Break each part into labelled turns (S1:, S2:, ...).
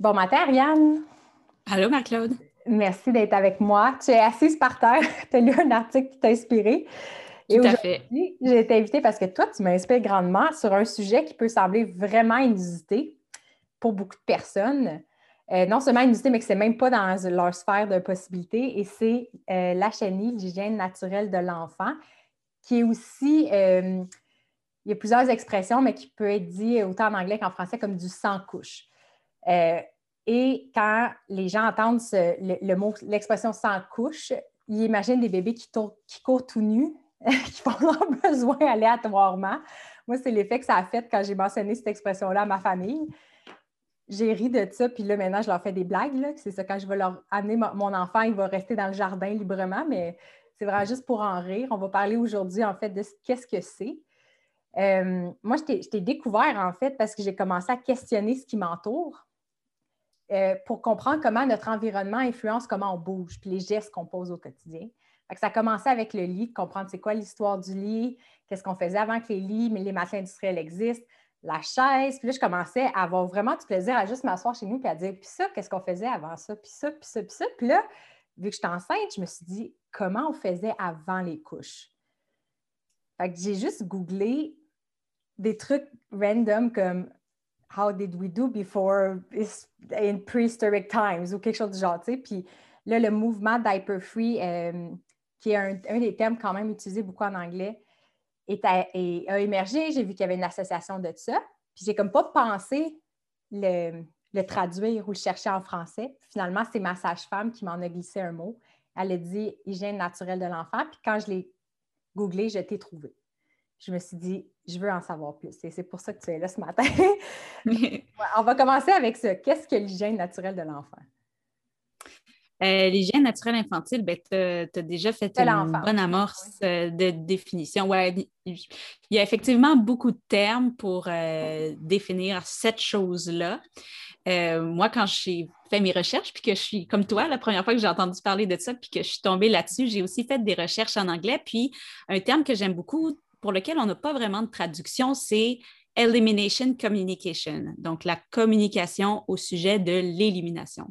S1: Bon matin, Ariane.
S2: Allô, Marc-Claude.
S1: Merci d'être avec moi. Tu es assise par terre. tu as lu un article qui t'a inspiré.
S2: Tout à fait.
S1: J'ai été invitée parce que toi, tu m'inspires grandement sur un sujet qui peut sembler vraiment inusité pour beaucoup de personnes. Euh, non seulement inusité, mais que ce n'est même pas dans leur sphère de possibilités. Et c'est euh, la chenille, l'hygiène naturelle de l'enfant, qui est aussi, euh, il y a plusieurs expressions, mais qui peut être dit autant en anglais qu'en français comme du sans-couche. Euh, et quand les gens entendent le, mot, l'expression sans couche, ils imaginent des bébés qui, qui courent tout nus, qui font leurs besoins aléatoirement. Moi, c'est l'effet que ça a fait quand j'ai mentionné cette expression-là à ma famille. J'ai ri de ça, puis là, maintenant, je leur fais des blagues. C'est ça, quand je vais leur amener mon enfant, il va rester dans le jardin librement, mais c'est vraiment juste pour en rire. On va parler aujourd'hui, en fait, de qu'est-ce que c'est. Euh, moi, je t'ai découvert, en fait, parce que j'ai commencé à questionner ce qui m'entoure. Euh, pour comprendre comment notre environnement influence comment on bouge, puis les gestes qu'on pose au quotidien. ça a commencé avec le lit, comprendre c'est quoi l'histoire du lit, qu'est-ce qu'on faisait avant que les lits, mais les matelas industriels existent, la chaise. Puis là, je commençais à avoir vraiment du plaisir à juste m'asseoir chez nous et à dire, puis ça, qu'est-ce qu'on faisait avant ça, puis ça, puis ça, puis ça. Puis là, vu que j'étais enceinte, je me suis dit, comment on faisait avant les couches? Fait que j'ai juste googlé des trucs random comme How did we do before in prehistoric times? Ou quelque chose du genre, tu sais. Puis là, le mouvement diaper free, euh, qui est un, des termes quand même utilisés beaucoup en anglais, est a, émergé. J'ai vu qu'il y avait une association de ça. Puis j'ai comme pas pensé le, traduire ou le chercher en français. Finalement, c'est ma sage-femme qui m'en a glissé un mot. Elle a dit hygiène naturelle de l'enfant. Puis quand je l'ai googlé, je t'ai trouvé je me suis dit, je veux en savoir plus. Et c'est pour ça que tu es là ce matin. on va commencer avec ça. Qu'est-ce que l'hygiène naturelle de l'enfant?
S2: Euh, l'hygiène naturelle infantile, ben, tu as, déjà fait une bonne amorce euh, de définition. Ouais, il y a effectivement beaucoup de termes pour euh, définir cette chose-là. moi, quand j'ai fait mes recherches, puis que je suis comme toi, la première fois que j'ai entendu parler de ça, puis que je suis tombée là-dessus, j'ai aussi fait des recherches en anglais. Puis un terme que j'aime beaucoup, pour lequel on n'a pas vraiment de traduction, c'est Elimination Communication, donc la communication au sujet de l'élimination.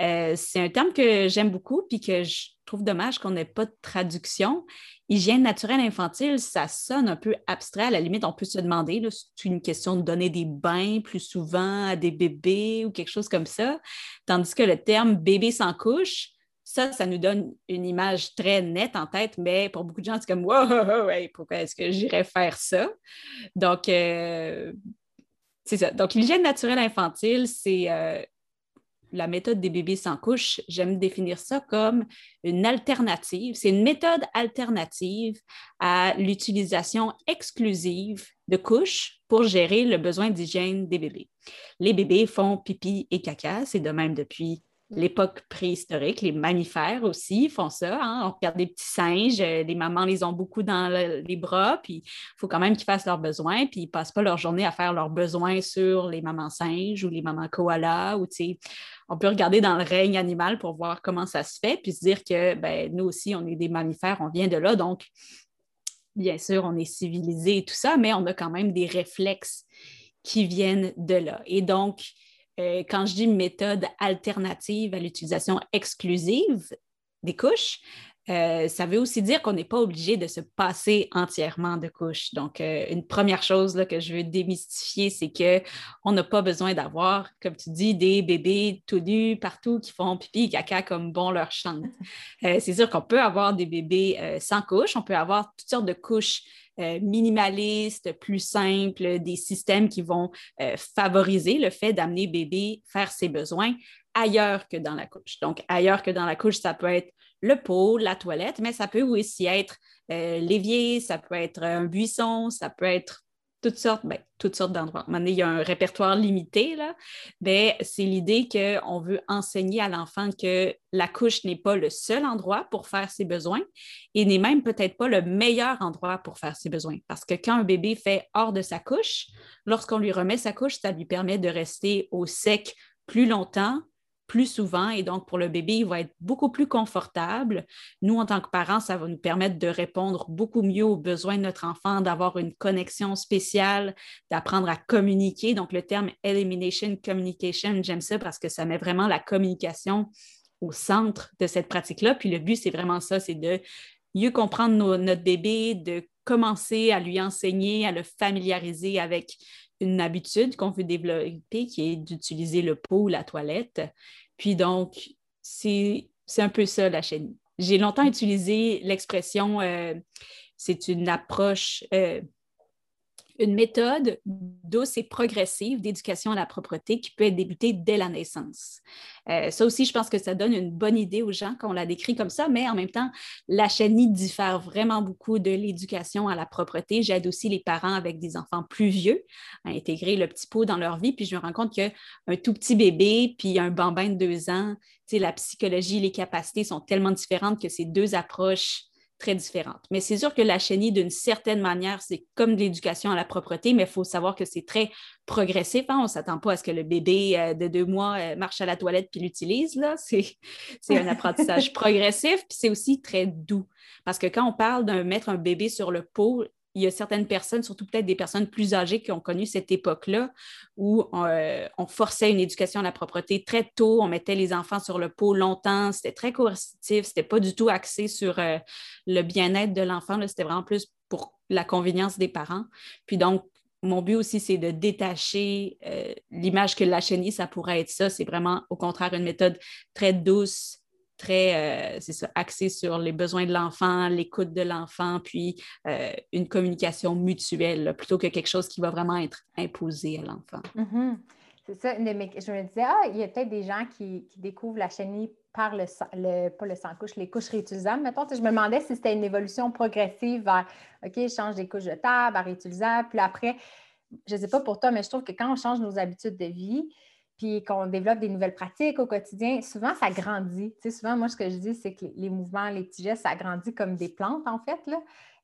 S2: Euh, c'est un terme que j'aime beaucoup puis que je trouve dommage qu'on n'ait pas de traduction. Hygiène naturelle infantile, ça sonne un peu abstrait. À la limite, on peut se demander, c'est une question de donner des bains plus souvent à des bébés ou quelque chose comme ça. Tandis que le terme bébé sans couche, ça, ça nous donne une image très nette en tête, mais pour beaucoup de gens, c'est comme Wow, pourquoi est-ce que j'irais faire ça? Donc, euh, c'est ça. Donc, l'hygiène naturelle infantile, c'est euh, la méthode des bébés sans couche. J'aime définir ça comme une alternative. C'est une méthode alternative à l'utilisation exclusive de couches pour gérer le besoin d'hygiène des bébés. Les bébés font pipi et caca, c'est de même depuis l'époque préhistorique. Les mammifères aussi font ça. Hein. On regarde des petits singes, euh, les mamans les ont beaucoup dans les bras, puis il faut quand même qu'ils fassent leurs besoins, puis ils ne passent pas leur journée à faire leurs besoins sur les mamans singes ou les mamans koalas. Ou, on peut regarder dans le règne animal pour voir comment ça se fait, puis se dire que ben, nous aussi, on est des mammifères, on vient de là, donc bien sûr, on est civilisé et tout ça, mais on a quand même des réflexes qui viennent de là. Et donc, euh, quand je dis méthode alternative à l'utilisation exclusive des couches, euh, ça veut aussi dire qu'on n'est pas obligé de se passer entièrement de couches. Donc, euh, une première chose que je veux démystifier, c'est qu'on n'a pas besoin d'avoir, comme tu dis, des bébés tout nus partout qui font pipi et caca comme bon leur chante. c'est sûr qu'on peut avoir des bébés sans couches, on peut avoir toutes sortes de couches euh, minimaliste, plus simple, des systèmes qui vont euh, favoriser le fait d'amener bébé faire ses besoins ailleurs que dans la couche. Donc, ailleurs que dans la couche, ça peut être le pot, la toilette, mais ça peut aussi être euh, l'évier, ça peut être un buisson, ça peut être toutes sortes, ben, toutes sortes d'endroits. Maintenant, il y a un répertoire limité, là, mais c'est l'idée qu'on veut enseigner à l'enfant que la couche n'est pas le seul endroit pour faire ses besoins et n'est même peut-être pas le meilleur endroit pour faire ses besoins. Parce que quand un bébé fait hors de sa couche, lorsqu'on lui remet sa couche, ça lui permet de rester au sec plus longtemps, plus souvent et donc pour le bébé, il va être beaucoup plus confortable. Nous, en tant que parents, ça va nous permettre de répondre beaucoup mieux aux besoins de notre enfant, d'avoir une connexion spéciale, d'apprendre à communiquer. Donc le terme Elimination Communication, j'aime ça parce que ça met vraiment la communication au centre de cette pratique-là. Puis le but, c'est vraiment ça, c'est de mieux comprendre notre bébé, de commencer à lui enseigner, à le familiariser avec une habitude qu'on veut développer qui est d'utiliser le pot ou la toilette. Puis donc, c'est un peu ça la chaîne. J'ai longtemps utilisé l'expression, euh, c'est une approche euh, une méthode douce et progressive d'éducation à la propreté qui peut être débutée dès la naissance. Euh, ça aussi, je pense que ça donne une bonne idée aux gens quand on la décrit comme ça, mais en même temps, la chenille diffère vraiment beaucoup de l'éducation à la propreté. J'aide les parents avec des enfants plus vieux à intégrer le petit pot dans leur vie, puis je me rends compte qu'un tout petit bébé, puis un bambin de deux ans, la psychologie, les capacités sont tellement différentes que ces deux approches très différentes. Mais c'est sûr que la chenille, d'une certaine manière, c'est comme de l'éducation à la propreté, mais il faut savoir que c'est très progressif. Hein. On ne s'attend pas à ce que le bébé euh, de deux mois euh, marche à la toilette puis l'utilise. C'est un apprentissage progressif, puis c'est aussi très doux. Parce que quand on parle de mettre un bébé sur le pot, il y a certaines personnes, surtout peut-être des personnes plus âgées qui ont connu cette époque-là où euh, on, forçait une éducation à la propreté très tôt, on mettait les enfants sur le pot longtemps, c'était très coercitif, c'était pas du tout axé sur euh, le bien-être de l'enfant, c'était vraiment plus pour la convenience des parents. Puis donc, mon but aussi, c'est de détacher euh, l'image que la chenille, ça pourrait être ça. C'est vraiment, au contraire, une méthode très douce, très, euh, ça, axé sur les besoins de l'enfant, l'écoute de l'enfant, puis euh, une communication mutuelle, plutôt que quelque chose qui va vraiment être imposé à l'enfant.
S1: Mm-hmm. C'est ça. je me disais, ah, il y a peut-être des gens qui, découvrent la chenille par le, le pas le sans-couche, les couches réutilisables. Mettons, je me demandais si c'était une évolution progressive vers, OK, je change des couches de table à réutilisables, puis après, je ne sais pas pour toi, mais je trouve que quand on change nos habitudes de vie, puis qu'on développe des nouvelles pratiques au quotidien, souvent ça grandit. Tu sais, souvent, moi, ce que je dis, c'est que les mouvements, les petits gestes, ça grandit comme des plantes, en fait. Là.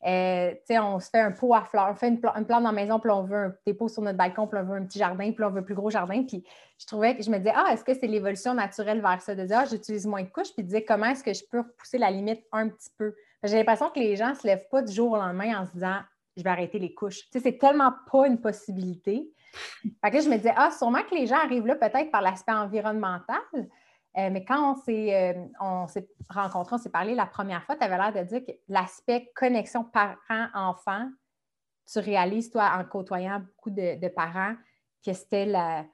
S1: Euh, tu sais, on se fait un pot à fleurs, on fait une, plante dans la maison, puis on veut un dépôt sur notre balcon, puis on veut un petit jardin, puis on veut un plus gros jardin. Puis je trouvais que je me disais, ah, est-ce que c'est l'évolution naturelle vers ça? De dire, ah, j'utilise moins de couches, puis de dire, comment est-ce que je peux repousser la limite un petit peu? J'ai l'impression que les gens ne se lèvent pas du jour au lendemain en se disant, je vais arrêter les couches. Tu sais, c'est tellement pas une possibilité. Que je me disais, ah, sûrement que les gens arrivent là peut-être par l'aspect environnemental. Euh, mais quand on s'est, euh, on s'est rencontrés, on s'est parlé la première fois, tu avais l'air de dire que l'aspect connexion parent-enfant, tu réalises, toi, en côtoyant beaucoup de, parents, que c'était la,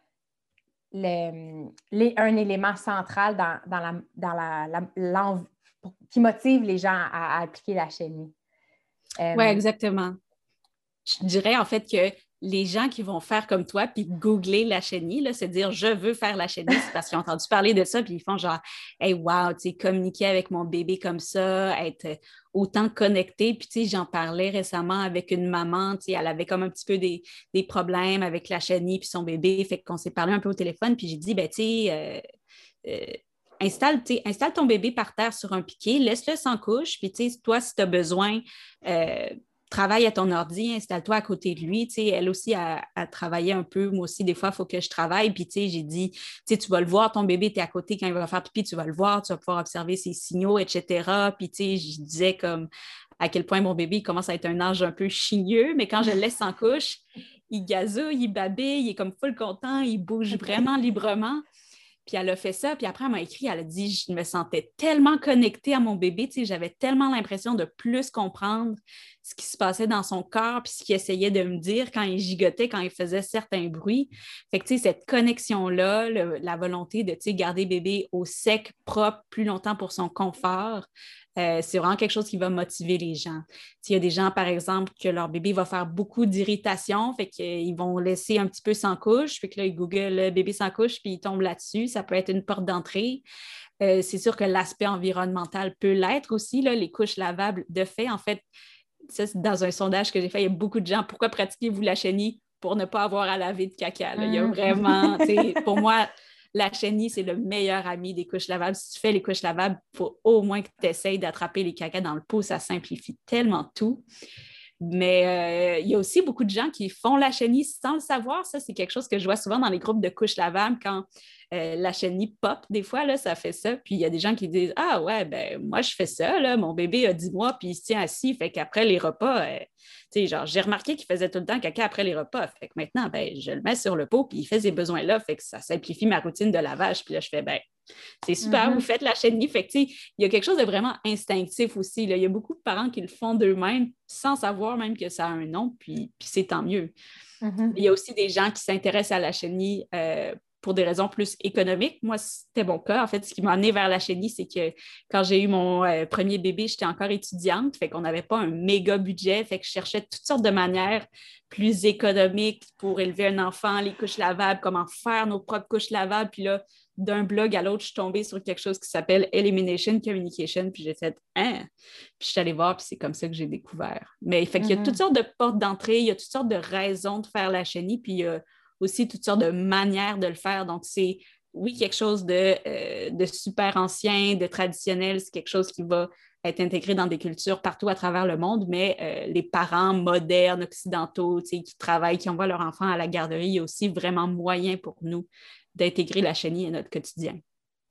S1: un élément central dans, la, dans la, qui motive les gens à, appliquer la chimie.
S2: Euh, oui, exactement. Je dirais en fait que les gens qui vont faire comme toi, puis googler la chenille, c'est dire je veux faire la chenille, c'est parce qu'ils ont entendu parler de ça, puis ils font genre, hey, wow, tu communiquer avec mon bébé comme ça, être autant connecté. Puis, tu sais, j'en parlais récemment avec une maman, tu elle avait comme un petit peu des, problèmes avec la chenille puis son bébé, fait qu'on s'est parlé un peu au téléphone, puis j'ai dit, ben, tu sais, euh, euh, installe, ton bébé par terre sur un piquet, laisse-le sans couche, puis toi, si tu as besoin, euh, travaille à ton ordi, installe-toi à côté de lui. Tu sais, elle aussi a, travaillé un peu. Moi aussi, des fois, il faut que je travaille. Puis, tu sais, j'ai dit, tu sais, tu vas le voir, ton bébé, tu es à côté quand il va faire pipi, tu vas le voir, tu vas pouvoir observer ses signaux, etc. Puis, tu sais, je disais comme à quel point mon bébé commence à être un âge un peu chigneux, mais quand je le laisse en couche, il gazouille, il babille, il est comme full content, il bouge vraiment librement. Puis elle a fait ça, puis après, elle m'a écrit, elle a dit, je me sentais tellement connectée à mon bébé, tu j'avais tellement l'impression de plus comprendre ce qui se passait dans son corps, puis ce qu'il essayait de me dire quand il gigotait, quand il faisait certains bruits. Fait cette connexion-là, la volonté de, tu sais, garder bébé au sec, propre, plus longtemps pour son confort, euh, c'est vraiment quelque chose qui va motiver les gens. S'il y a des gens, par exemple, que leur bébé va faire beaucoup d'irritation, fait qu'ils vont laisser un petit peu sans couche, puis que là, ils googlent bébé sans couche, puis ils tombent là-dessus, ça peut être une porte d'entrée. Euh, c'est sûr que l'aspect environnemental peut l'être aussi, là, les couches lavables. De fait, en fait, ça, dans un sondage que j'ai fait, il y a beaucoup de gens, pourquoi pratiquez-vous la chenille pour ne pas avoir à laver de caca? Il y a mm. vraiment, pour moi, la chenille, c'est le meilleur ami des couches lavables. Si tu fais les couches lavables, il faut au moins que tu essayes d'attraper les caca dans le pot. Ça simplifie tellement tout. Mais euh, il y a aussi beaucoup de gens qui font la chenille sans le savoir. Ça, c'est quelque chose que je vois souvent dans les groupes de couches lavables quand euh, la chenille pop, des fois, là, ça fait ça. Puis il y a des gens qui disent Ah ouais, ben moi, je fais ça, là, mon bébé a 10 mois, puis il se tient assis, fait qu'après les repas, euh, tu sais, genre, j'ai remarqué qu'il faisait tout le temps caca après les repas. Fait que maintenant, ben, je le mets sur le pot, puis il fait ses besoins-là, fait que ça simplifie ma routine de lavage. Puis là, je fais ben, c'est super, vous mm-hmm. faites la chenille. Fait que, il y a quelque chose de vraiment instinctif aussi. Là. Il y a beaucoup de parents qui le font d'eux-mêmes sans savoir même que ça a un nom, puis, puis c'est tant mieux. Mm-hmm. Il y a aussi des gens qui s'intéressent à la chenille euh, pour des raisons plus économiques. Moi, c'était mon cas. En fait, ce qui m'a amené vers la chenille, c'est que quand j'ai eu mon euh, premier bébé, j'étais encore étudiante, fait qu'on n'avait pas un méga budget, fait que je cherchais toutes sortes de manières plus économiques pour élever un enfant, les couches lavables, comment faire nos propres couches lavables. Puis là, d'un blog à l'autre, je suis tombée sur quelque chose qui s'appelle Elimination Communication, puis j'ai fait hein? Puis je suis allée voir, puis c'est comme ça que j'ai découvert. Mais fait qu'il y a toutes mm-hmm. sortes de portes d'entrée, il y a toutes sortes de raisons de faire la chenille, puis il y a aussi toutes sortes de manières de le faire. Donc, c'est oui, quelque chose de, euh, de super ancien, de traditionnel, c'est quelque chose qui va être intégré dans des cultures partout à travers le monde, mais euh, les parents modernes, occidentaux, qui travaillent, qui envoient leurs enfants à la garderie, il y a aussi vraiment moyen pour nous d'intégrer la chenille à notre quotidien.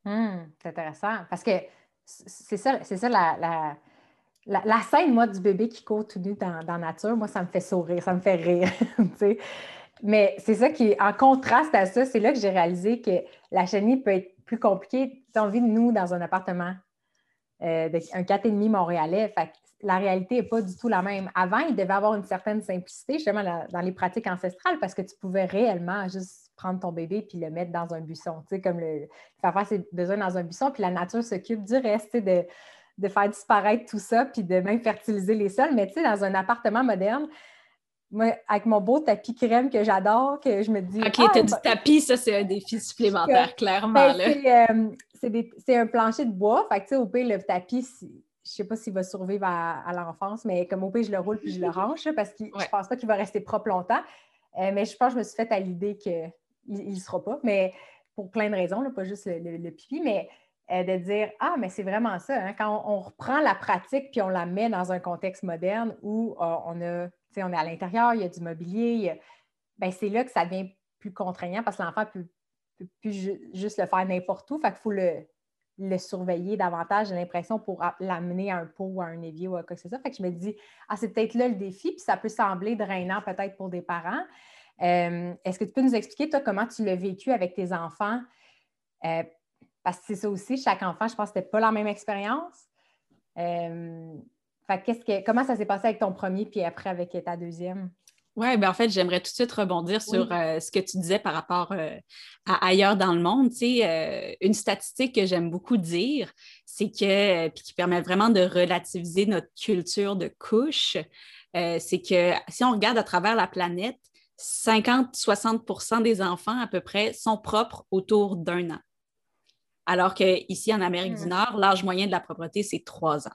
S1: Hmm, c'est intéressant parce que c'est ça, c'est ça la, la, scène, moi, du bébé qui court tout nu dans, la nature, moi, ça me fait sourire, ça me fait rire. Mais c'est ça qui en contraste à ça, c'est là que j'ai réalisé que la chenille peut être plus compliquée. On vit, nous, dans un appartement, euh, de, un 4,5 montréalais. Fait la réalité n'est pas du tout la même. Avant, il devait avoir une certaine simplicité, justement, dans les pratiques ancestrales, parce que tu pouvais réellement juste prendre ton bébé puis le mettre dans un buisson, tu sais, comme le, faire faire ses besoins dans un buisson, puis la nature s'occupe du reste, de, de faire disparaître tout ça, puis de même fertiliser les sols. Mais tu sais, dans un appartement moderne, moi, avec mon beau tapis crème que j'adore, que je me dis.
S2: OK, tu as du tapis, ça, c'est un défi supplémentaire, clairement.
S1: Ben, euh, c'est un plancher de bois. Fait que, tu sais, au pire, le tapis, je ne sais pas s'il va survivre à, l'enfance, mais comme au pire, je le roule puis je le range parce que je ne pense pas qu'il va rester propre longtemps. Euh, mais je pense que je me suis fait à l'idée qu'il ne sera pas, mais pour plein de raisons, pas juste le, pipi, mais euh, de dire Ah, mais c'est vraiment ça. Hein, quand on, reprend la pratique puis on la met dans un contexte moderne où on a on est à l'intérieur, il y a du mobilier, ben, c'est là que ça devient plus contraignant parce que l'enfant ne peut, plus juste le faire n'importe où. Fait qu'il faut le, surveiller davantage, j'ai l'impression, pour l'amener à un pot ou à un évier ou à quoi que ce soit. Fait que je me dis, ah, c'est peut-être là le défi, puis ça peut sembler drainant peut-être pour des parents. Euh, est-ce que tu peux nous expliquer, toi, comment tu l'as vécu avec tes enfants? Euh, parce que c'est ça aussi, chaque enfant, je pense que c'était pas la même expérience. Euh, que, comment ça s'est passé avec ton premier, puis après avec ta deuxième?
S2: Oui, ben en fait, j'aimerais tout de suite rebondir sur euh, ce que tu disais par rapport euh, à ailleurs dans le monde. Tu euh, une statistique que j'aime beaucoup dire, c'est que, puis qui permet vraiment de relativiser notre culture de couche, c'est que si on regarde à travers la planète, 50-60% des enfants à peu près sont propres autour d'un an alors qu'ici, en Amérique du hmm. Nord, l'âge moyen de la propreté, c'est trois ans.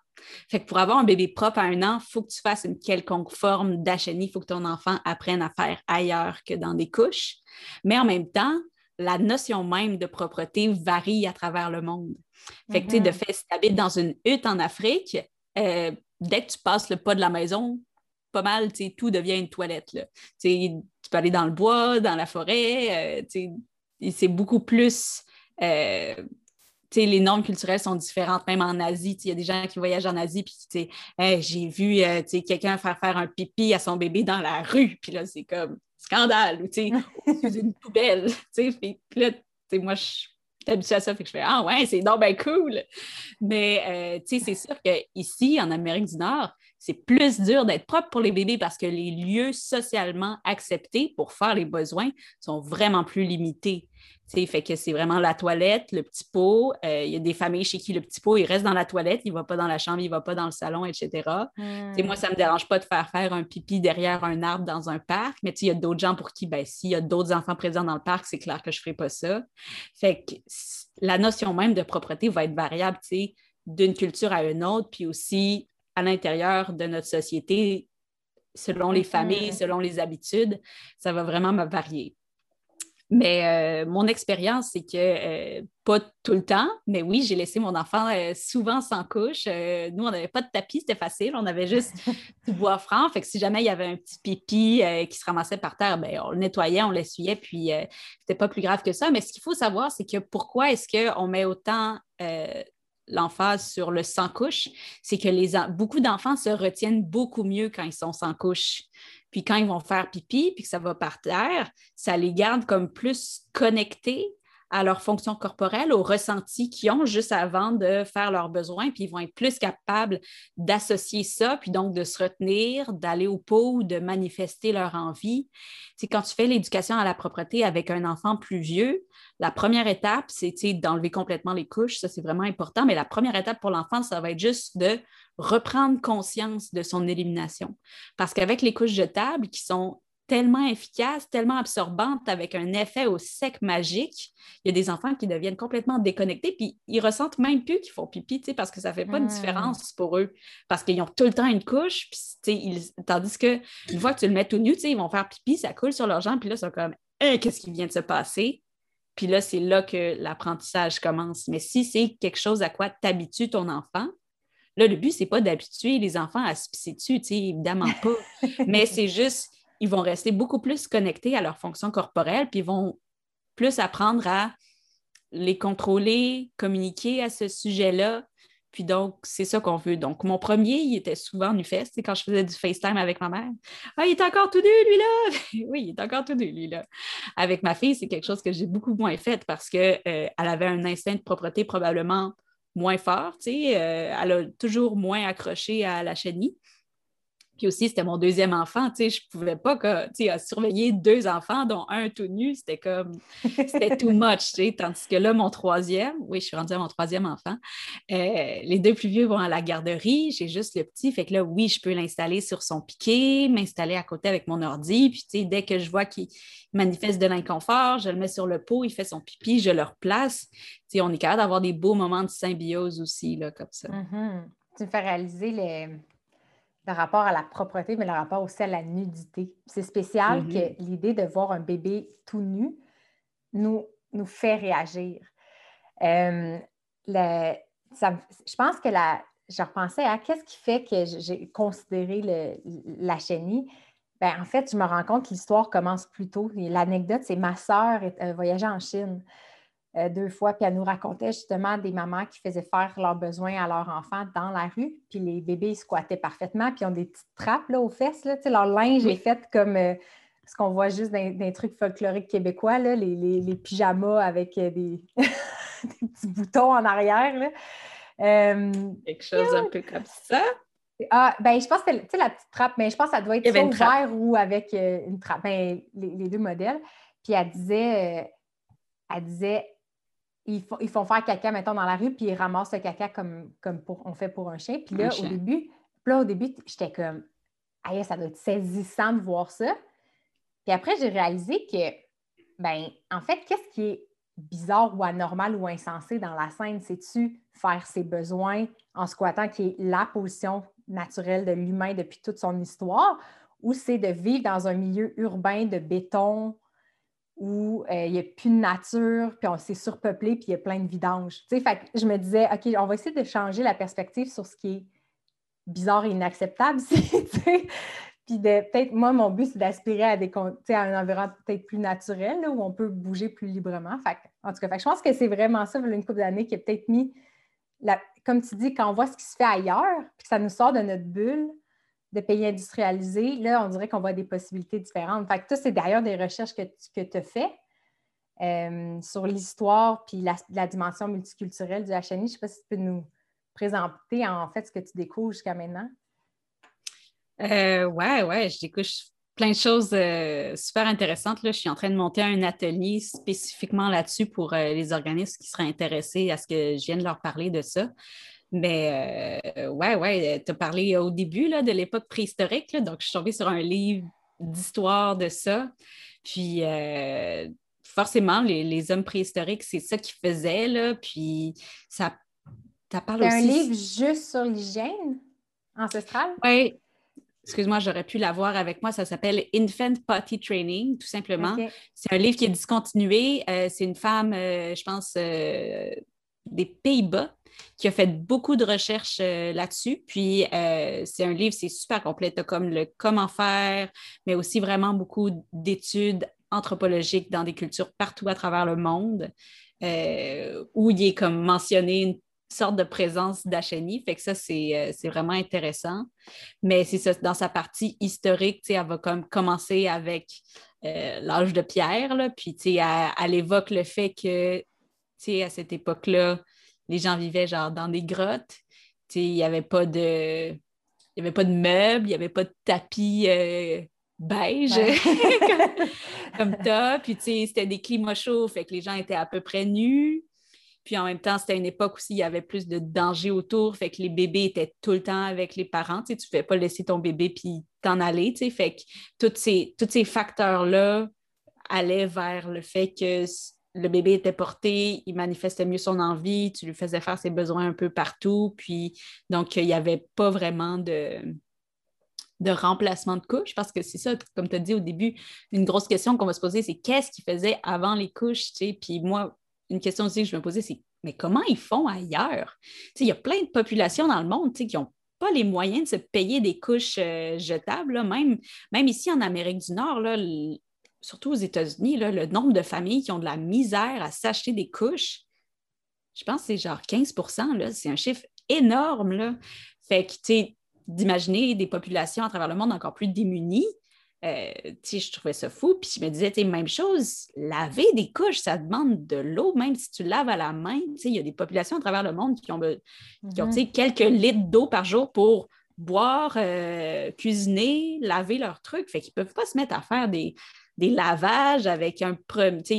S2: Fait que pour avoir un bébé propre à un an, il faut que tu fasses une quelconque forme d'achénie, il faut que ton enfant apprenne à faire ailleurs que dans des couches. Mais en même temps, la notion même de propreté varie à travers le monde. Fait que, tu sais, de mm-hmm. fait, si tu habites dans une hutte en Afrique, euh, dès que tu passes le pas de la maison, pas mal, tu sais, tout devient une toilette. Là. Tu peux aller dans le bois, dans la forêt, euh, tu sais, c'est beaucoup plus euh, les normes culturelles sont différentes, même en Asie. Il y a des gens qui voyagent en Asie, puis j'ai vu euh, quelqu'un faire faire un pipi à son bébé dans la rue, puis là, c'est comme scandale, ou au-dessus d'une poubelle. Puis là, moi, je suis habituée à ça, fait que je fais Ah ouais, c'est donc bien cool. Mais euh, c'est sûr qu'ici, en Amérique du Nord, c'est plus dur d'être propre pour les bébés parce que les lieux socialement acceptés pour faire les besoins sont vraiment plus limités fait que c'est vraiment la toilette, le petit pot. Euh, il y a des familles chez qui le petit pot, il reste dans la toilette, il ne va pas dans la chambre, il ne va pas dans le salon, etc. Moi, ça ne me dérange pas de faire faire un pipi derrière un arbre dans un parc, mais il y a d'autres gens pour qui, ben, s'il y a d'autres enfants présents dans le parc, c'est clair que je ne ferai pas ça. Fait que la notion même de propreté va être variable d'une culture à une autre, puis aussi à l'intérieur de notre société, selon les familles, selon les habitudes, ça va vraiment varier. Mais euh, mon expérience, c'est que euh, pas tout le temps, mais oui, j'ai laissé mon enfant souvent sans couche. nous, on n'avait pas de tapis, c'était facile. On avait juste du bois franc. Fait que si jamais il y avait un petit pipi qui se ramassait par terre, ben, on le nettoyait, on l'essuyait, puis c'était pas plus grave que ça. Mais ce qu'il faut savoir, c'est que pourquoi est-ce qu'on met autant l'emphase sur le sans couche, c'est que les, beaucoup d'enfants se retiennent beaucoup mieux quand ils sont sans couche. Puis quand ils vont faire pipi, puis que ça va par terre, ça les garde comme plus connectés à leur fonction corporelle, au ressenti qu'ils ont juste avant de faire leurs besoins, puis ils vont être plus capables d'associer ça, puis donc de se retenir, d'aller au pot de manifester leur envie. C'est quand tu fais l'éducation à la propreté avec un enfant plus vieux, la première étape, c'est d'enlever complètement les couches, ça c'est vraiment important, mais la première étape pour l'enfant, ça va être juste de reprendre conscience de son élimination. Parce qu'avec les couches jetables qui sont tellement efficace, tellement absorbante, avec un effet au sec magique. Il y a des enfants qui deviennent complètement déconnectés, puis ils ressentent même plus qu'ils font pipi, parce que ça ne fait pas une hmm. différence pour eux, parce qu'ils ont tout le temps une couche, puis, ils... tandis que une fois que tu le mets tout nu, ils vont faire pipi, ça coule sur leurs jambes, puis là, ils sont comme hein, qu'est-ce qui vient de se passer? Puis là, c'est là que l'apprentissage commence. Mais si c'est quelque chose à quoi t'habitues ton enfant, là, le but, c'est pas d'habituer les enfants à se pisser dessus, évidemment pas. Mais c'est juste ils vont rester beaucoup plus connectés à leur fonction corporelle, puis ils vont plus apprendre à les contrôler, communiquer à ce sujet-là. Puis donc, c'est ça qu'on veut. Donc, mon premier, il était souvent nu fesse, quand je faisais du FaceTime avec ma mère. Ah, il est encore tout nu, lui-là! oui, il est encore tout nu, lui-là. Avec ma fille, c'est quelque chose que j'ai beaucoup moins fait parce qu'elle euh, avait un instinct de propreté probablement moins fort. Tu sais, euh, elle a toujours moins accroché à la chenille. Puis aussi, c'était mon deuxième enfant, tu sais, je pouvais pas que, tu sais, surveiller deux enfants, dont un tout nu, c'était comme, c'était too much, tu sais, tandis que là, mon troisième, oui, je suis rendue à mon troisième enfant, euh, les deux plus vieux vont à la garderie, j'ai juste le petit, fait que là, oui, je peux l'installer sur son piquet, m'installer à côté avec mon ordi, puis tu sais, dès que je vois qu'il manifeste de l'inconfort, je le mets sur le pot, il fait son pipi, je le replace, tu sais, on est capable d'avoir des beaux moments de symbiose aussi, là, comme ça.
S1: Mm-hmm. Tu me fais réaliser les le rapport à la propreté, mais le rapport aussi à la nudité. C'est spécial mm-hmm. que l'idée de voir un bébé tout nu nous, nous fait réagir. Euh, je pense que la, je repensais à qu'est-ce qui fait que j'ai considéré le, la chenille. Ben, en fait, je me rends compte que l'histoire commence plus tôt. L'anecdote, c'est ma sœur euh, voyageait en Chine. Euh, deux fois, puis elle nous racontait justement des mamans qui faisaient faire leurs besoins à leurs enfants dans la rue, puis les bébés squattaient parfaitement, puis ils ont des petites trappes là, aux fesses. Là, leur linge est fait comme euh, ce qu'on voit juste dans des trucs folkloriques québécois, là, les, pyjamas avec euh, des... petits boutons en arrière.
S2: Quelque chose un peu comme ça.
S1: Ah, ben, je pense que c'est la petite trappe, mais je pense que ça doit être soit ouvert ou avec une trappe. Ben, les, deux modèles. Puis elle disait, elle disait ils, font, faire caca, mettons, dans la rue, puis ils ramassent le caca comme, comme pour, on fait pour un chien. Puis là, au début, là, au début, j'étais comme, aïe, ça doit être saisissant de voir ça. Puis après, j'ai réalisé que, ben, en fait, qu'est-ce qui est bizarre ou anormal ou insensé dans la scène? C'est-tu faire ses besoins en squattant, qui est la position naturelle de l'humain depuis toute son histoire, ou c'est de vivre dans un milieu urbain de béton, où euh, il n'y a plus de nature, puis on s'est surpeuplé, puis il y a plein de vidanges. fait je me disais, OK, on va essayer de changer la perspective sur ce qui est bizarre et inacceptable. puis peut-être, moi, mon but, c'est d'aspirer à, des, à un environnement peut-être plus naturel, où on peut bouger plus librement. Fait, en tout cas, je pense que c'est vraiment ça, une couple d'années, qui a peut-être mis, la, comme tu dis, quand on voit ce qui se fait ailleurs, puis que ça nous sort de notre bulle, de pays industrialisés, là, on dirait qu'on voit des possibilités différentes. Fait que ça, c'est d'ailleurs des recherches que tu que as fait euh, sur l'histoire puis la, dimension multiculturelle du HNI. Je ne sais pas si tu peux nous présenter en fait ce que tu découvres jusqu'à maintenant.
S2: Euh, ouais, ouais, je découvre plein de choses euh, super intéressantes. Là. Je suis en train de monter un atelier spécifiquement là-dessus pour euh, les organismes qui seraient intéressés à ce que je vienne leur parler de ça. Mais euh, ouais, ouais, tu as parlé au début là, de l'époque préhistorique, donc je suis tombée sur un livre d'histoire de ça. Puis euh, forcément, les, hommes préhistoriques, c'est ça qu'ils faisaient, là, puis ça, ça parle aussi...
S1: un livre juste sur l'hygiène ancestrale?
S2: Oui, excuse-moi, j'aurais pu l'avoir avec moi. Ça s'appelle Infant Potty Training, tout simplement. C'est un livre qui est discontinué. Euh, c'est une femme, euh, je pense, euh, des Pays-Bas qui a fait beaucoup de recherches là-dessus. Puis c'est un livre, c'est super complet. comme le comment faire, mais aussi vraiment beaucoup d'études anthropologiques dans des cultures partout à travers le monde. où il est comme mentionné une sorte de présence d'Acheni. Fait que ça, euh, c'est vraiment intéressant. Mais c'est ça, dans sa partie historique, elle va comme commencer avec euh, l'âge de pierre, là, puis elle, elle, évoque le fait que à cette époque-là, les gens vivaient genre dans des grottes. Il n'y avait pas de. Il avait pas de meubles, il n'y avait pas de tapis euh, beige comme, comme, ça. Puis, c'était des climats chauds, fait que les gens étaient à peu près nus. Puis en même temps, c'était une époque aussi, il y avait plus de danger autour, fait que les bébés étaient tout le temps avec les parents. Tu ne fais pas laisser ton bébé puis t'en aller. Tu fait que tous ces, tous ces facteurs-là allaient vers le fait que le bébé était porté, il manifestait mieux son envie, tu lui faisais faire ses besoins un peu partout. Puis donc, il n'y avait pas vraiment de, de remplacement de couches, parce que c'est ça, comme tu as dit au début, une grosse question qu'on va se poser, c'est qu'est-ce qu'il faisait avant les couches, tu sais? Puis moi, une question aussi que je me posais, c'est mais comment ils font ailleurs? Il y a plein de populations dans le monde qui n'ont pas les moyens de se payer des couches euh, jetables. Même, même ici en Amérique du Nord, là, surtout aux États-Unis, le nombre de familles qui ont de la misère à s'acheter des couches, je pense que c'est genre 15% c'est un chiffre énorme. Là. Fait que, tu sais, d'imaginer des populations à travers le monde encore plus démunies, euh, je trouvais ça fou. Puis je me disais, même chose, laver des couches, ça demande de l'eau, même si tu laves à la main. Il y a des populations à travers le monde qui ont, mm-hmm. quelques litres d'eau par jour pour boire, euh, cuisiner, laver leurs trucs. Fait qu'ils ne peuvent pas se mettre à faire des, des lavages avec un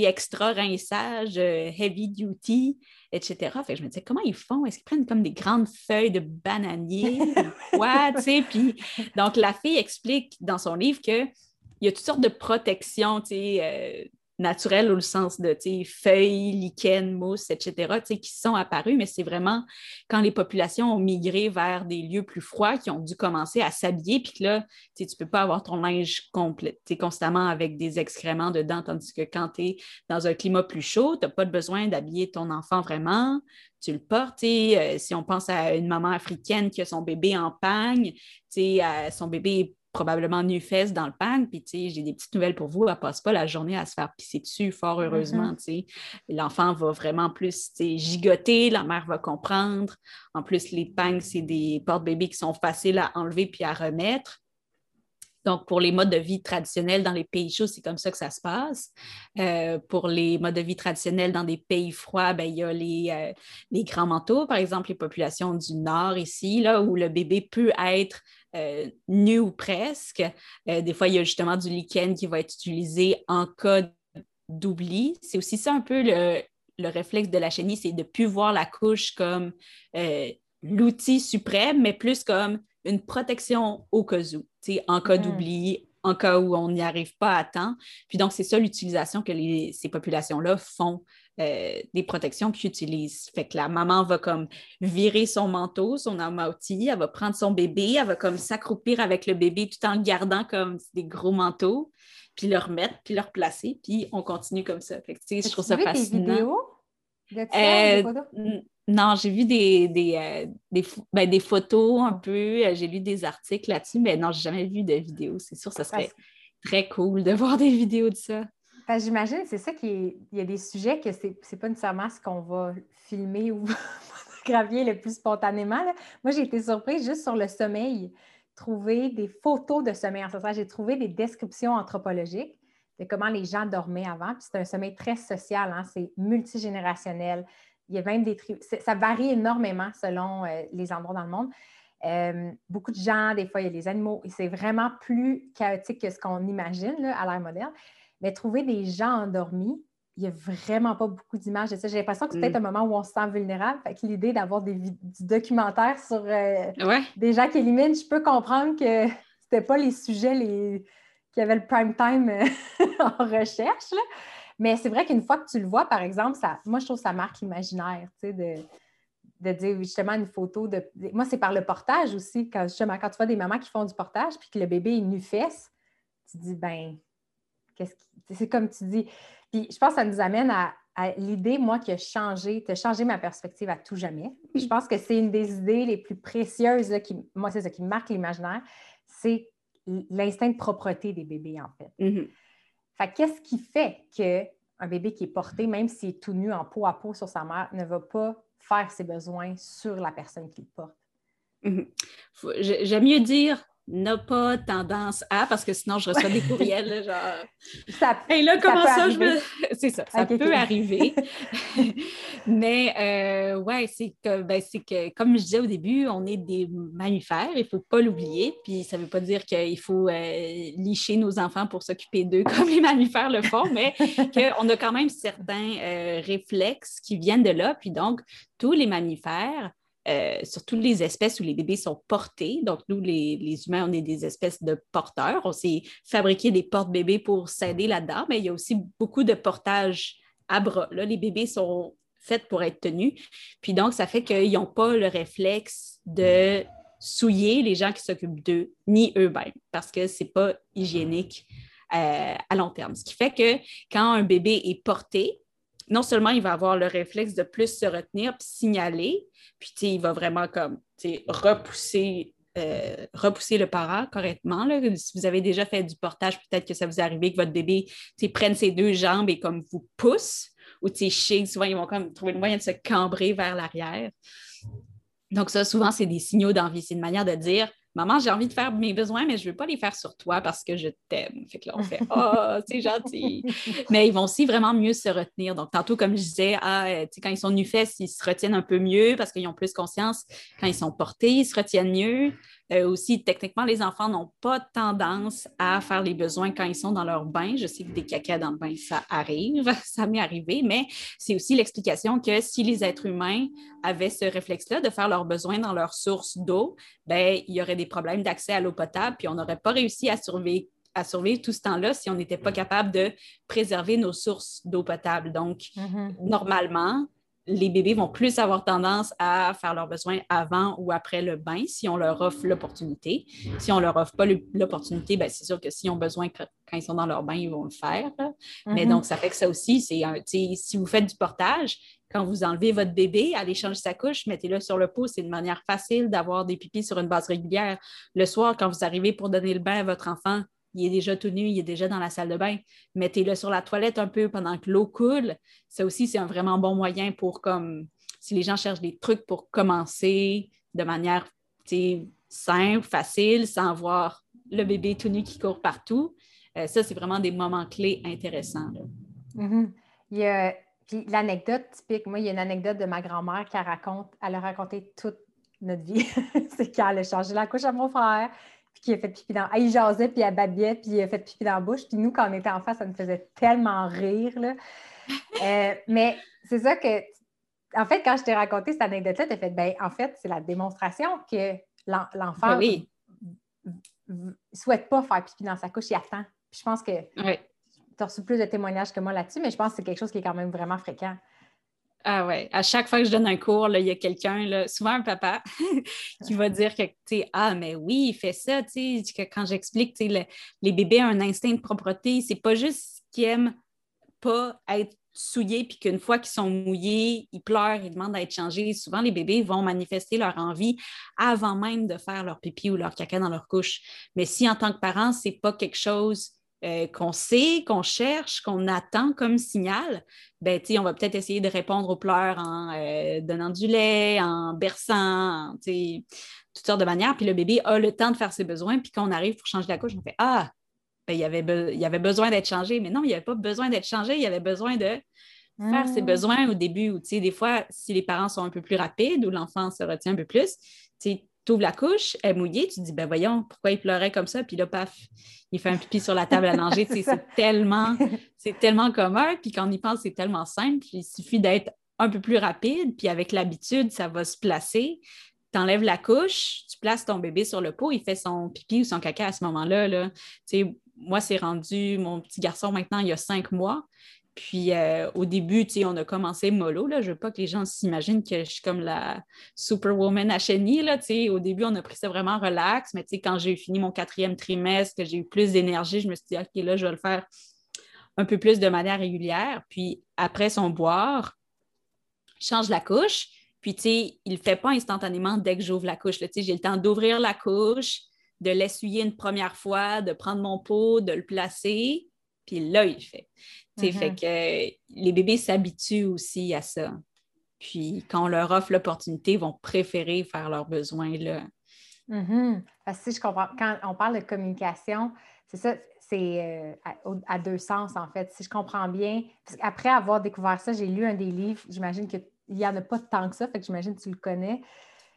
S2: extra rinçage, euh, heavy duty, etc. Fait que je me disais, comment ils font? Est-ce qu'ils prennent comme des grandes feuilles de bananier quoi, Puis, donc, la fille explique dans son livre qu'il y a toutes sortes de protections, tu sais, euh, naturel ou le sens de feuilles, lichens, mousses, etc., qui sont apparus, mais c'est vraiment quand les populations ont migré vers des lieux plus froids qui ont dû commencer à s'habiller, puis que là, tu ne peux pas avoir ton linge complet constamment avec des excréments dedans, tandis que quand tu es dans un climat plus chaud, tu n'as pas besoin d'habiller ton enfant vraiment, tu le portes. Euh, si on pense à une maman africaine qui a son bébé en pagne, euh, son bébé est probablement nu fesses dans le pan, puis tu sais, j'ai des petites nouvelles pour vous, elle passe pas la journée à se faire pisser dessus, fort heureusement, mm-hmm. tu sais. L'enfant va vraiment plus, gigoter, la mère va comprendre. En plus, les pangs, c'est des portes-bébés qui sont faciles à enlever puis à remettre. Donc, pour les modes de vie traditionnels dans les pays chauds, c'est comme ça que ça se passe. Euh, pour les modes de vie traditionnels dans des pays froids, ben, il y a les, euh, les, grands manteaux, par exemple, les populations du nord ici, là, où le bébé peut être euh, nu ou presque. des fois, il y a justement du lichen qui va être utilisé en cas d'oubli. C'est aussi ça un peu le, le réflexe de la chenille, c'est de ne plus voir la couche comme l'outil suprême, mais plus comme une protection au cas où, en cas d'oubli, en cas où on n'y arrive pas à temps. Puis donc, c'est ça l'utilisation que ces populations-là font euh, des protections qu'ils utilisent. Fait que la maman va comme virer son manteau, son amauti, elle va prendre son bébé, elle va comme s'accroupir avec le bébé tout en gardant comme des gros manteaux, puis le remettre, puis le replacer, puis on continue comme ça. Fait que, je trouve ça fascinant. Non, j'ai vu des, des, euh, ben, des, photos un peu, euh, j'ai lu des articles là-dessus, mais non, j'ai jamais vu de vidéos. C'est sûr, ça serait très cool de voir des vidéos de ça.
S1: J'imagine, c'est ça qui est. Il y a des sujets que c'est n'est pas nécessairement ce qu'on va filmer ou photographier le plus spontanément. Moi, j'ai été surprise juste sur le sommeil, trouver des photos de sommeil ancestral. J'ai trouvé des descriptions anthropologiques de comment les gens dormaient avant. Puis c'est un sommeil très social, hein? c'est multigénérationnel. Il y a même des Ça varie énormément selon euh, les endroits dans le monde. Euh, beaucoup de gens, des fois, il y a les animaux, et c'est vraiment plus chaotique que ce qu'on imagine à l'ère moderne. Mais trouver des gens endormis, il n'y a vraiment pas beaucoup d'images de ça. J'ai l'impression que c'est peut-être mm. un moment où on se sent vulnérable. Fait que l'idée d'avoir des du documentaire sur euh, des gens qui éliminent, je peux comprendre que c'était pas les sujets les... qui avaient le prime time en recherche. Mais c'est vrai qu'une fois que tu le vois, par exemple, ça, moi, je trouve que ça marque l'imaginaire, tu sais, de, de dire justement une photo de. Moi, c'est par le portage aussi. Quand, justement, quand tu vois des mamans qui font du portage puis que le bébé est nu-fesse, tu dis, ben, qu'est-ce qui. C'est comme tu dis. Puis je pense que ça nous amène à, l'idée, moi, qui a changé, de changer ma perspective à tout jamais. je pense que c'est une des idées les plus précieuses, qui, moi, c'est ça qui marque l'imaginaire, c'est l'instinct de propreté des bébés, en fait.
S2: Mm-hmm.
S1: Fait qu'est-ce qui fait qu'un bébé qui est porté, même s'il est tout nu en peau à peau sur sa mère, ne va pas faire ses besoins sur la personne qui le porte?
S2: Mm-hmm. J'aime mieux dire n'a pas tendance à, parce que sinon je reçois des courriels, genre. Ça, Et là, comment ça, je veux. C'est ça, ça peut arriver. Mais euh, ouais, c'est que, ben, que, comme je disais au début, on est des mammifères, il ne faut pas l'oublier. Puis ça ne veut pas dire qu'il faut euh, licher nos enfants pour s'occuper d'eux comme les mammifères le font, mais qu'on a quand même certains euh, réflexes qui viennent de là. Puis donc, tous les mammifères, euh, sur toutes les espèces où les bébés sont portés. Donc, nous, les, humains, on est des espèces de porteurs. On s'est fabriqué des portes-bébés pour s'aider là-dedans, mais il y a aussi beaucoup de portage à bras. Les bébés sont faits pour être tenus. Puis donc, ça fait qu'ils n'ont pas le réflexe de souiller les gens qui s'occupent d'eux, ni eux-mêmes, parce que ce n'est pas hygiénique euh, à long terme. Ce qui fait que quand un bébé est porté, non seulement il va avoir le réflexe de plus se retenir puis signaler, puis il va vraiment comme repousser, euh, repousser le parent correctement. Si vous avez déjà fait du portage, peut-être que ça vous est arrivé que votre bébé prenne ses deux jambes et comme vous pousse, ou chic, souvent ils vont comme trouver le moyen de se cambrer vers l'arrière. Donc, ça, souvent, c'est des signaux d'envie. C'est une manière de dire Maman, j'ai envie de faire mes besoins, mais je ne veux pas les faire sur toi parce que je t'aime. Fait que là, on fait Oh, c'est gentil. mais ils vont aussi vraiment mieux se retenir. Donc, tantôt, comme je disais, ah, euh, quand ils sont nu-fesses, ils se retiennent un peu mieux parce qu'ils ont plus conscience. Quand ils sont portés, ils se retiennent mieux. Euh, aussi, techniquement, les enfants n'ont pas tendance à faire les besoins quand ils sont dans leur bain. Je sais que des caca dans le bain, ça arrive, ça m'est arrivé, mais c'est aussi l'explication que si les êtres humains avaient ce réflexe-là de faire leurs besoins dans leur source d'eau, ben, il y aurait des problèmes d'accès à l'eau potable, puis on n'aurait pas réussi à survivre à survivre tout ce temps-là si on n'était pas capable de préserver nos sources d'eau potable. Donc, mm-hmm. normalement, les bébés vont plus avoir tendance à faire leurs besoins avant ou après le bain si on leur offre l'opportunité. Si on ne leur offre pas l'opportunité, ben c'est sûr que s'ils ont besoin quand ils sont dans leur bain, ils vont le faire. Mais mm-hmm. donc, ça fait que ça aussi, c'est si vous faites du portage, quand vous enlevez votre bébé, allez changer sa couche, mettez-le sur le pot. C'est une manière facile d'avoir des pipis sur une base régulière. Le soir, quand vous arrivez pour donner le bain à votre enfant, il est déjà tout nu, il est déjà dans la salle de bain. Mettez-le sur la toilette un peu pendant que l'eau coule. Ça aussi, c'est un vraiment bon moyen pour comme si les gens cherchent des trucs pour commencer de manière simple, facile, sans voir le bébé tout nu qui court partout. Euh, ça, c'est vraiment des moments clés intéressants.
S1: Mm-hmm. Puis l'anecdote typique, moi, il y a une anecdote de ma grand-mère qui raconte, elle a raconté toute notre vie. c'est qu'elle a changé la couche à mon frère, puis qui a fait pipi dans. il jasait, puis elle babillait, puis il a fait pipi dans la bouche. Puis nous, quand on était en face, ça nous faisait tellement rire. Là. Euh, mais c'est ça que. En fait, quand je t'ai raconté cette anecdote-là, tu as fait, ben, en fait, c'est la démonstration que l'enfant
S2: ne
S1: ben souhaite pas faire pipi dans sa couche, il attend. Puis je pense que
S2: oui.
S1: tu as reçu plus de témoignages que moi là-dessus, mais je pense que c'est quelque chose qui est quand même vraiment fréquent.
S2: Ah ouais, à chaque fois que je donne un cours, il y a quelqu'un, souvent un papa, qui va dire que, tu ah, mais oui, il fait ça, tu sais, que quand j'explique, tu sais, les bébés ont un instinct de propreté, c'est pas juste qu'ils aiment pas être souillés, puis qu'une fois qu'ils sont mouillés, ils pleurent, ils demandent à être changés. Souvent, les bébés vont manifester leur envie avant même de faire leur pipi ou leur caca dans leur couche. Mais si en tant que parent, c'est pas quelque chose euh, qu'on sait, qu'on cherche, qu'on attend comme signal, ben, on va peut-être essayer de répondre aux pleurs en euh, donnant du lait, en berçant, toutes sortes de manières. Puis le bébé a le temps de faire ses besoins. Puis quand on arrive pour changer la couche, on fait Ah, ben, il, y avait il avait besoin d'être changé. Mais non, il n'y avait pas besoin d'être changé. Il y avait besoin de faire ses mmh. besoins au début. Ou des fois, si les parents sont un peu plus rapides ou l'enfant se retient un peu plus, tu ouvres la couche, elle est mouillée, tu te dis, ben voyons, pourquoi il pleurait comme ça? Puis là, paf, il fait un pipi sur la table à manger. c'est tellement, c'est tellement commun. Puis quand on y pense, c'est tellement simple. Il suffit d'être un peu plus rapide, puis avec l'habitude, ça va se placer. Tu enlèves la couche, tu places ton bébé sur le pot, il fait son pipi ou son caca à ce moment-là. Là. Moi, c'est rendu mon petit garçon maintenant, il y a cinq mois. Puis euh, au début, on a commencé mollo. Là. Je veux pas que les gens s'imaginent que je suis comme la superwoman à chenille. Là, au début, on a pris ça vraiment relax, mais quand j'ai fini mon quatrième trimestre, que j'ai eu plus d'énergie, je me suis dit, OK, là, je vais le faire un peu plus de manière régulière. Puis après son boire, change la couche. Puis, tu sais, il ne fait pas instantanément dès que j'ouvre la couche. J'ai le temps d'ouvrir la couche, de l'essuyer une première fois, de prendre mon pot, de le placer. Puis là, il fait. Fait mm-hmm. que les bébés s'habituent aussi à ça. Puis quand on leur offre l'opportunité, ils vont préférer faire leurs besoins là.
S1: Mm-hmm. Parce que si je comprends, quand on parle de communication, c'est ça, c'est euh, à, deux sens en fait. Si je comprends bien, après avoir découvert ça, j'ai lu un des livres, j'imagine qu'il n'y en a pas tant que ça, fait que j'imagine que tu le connais.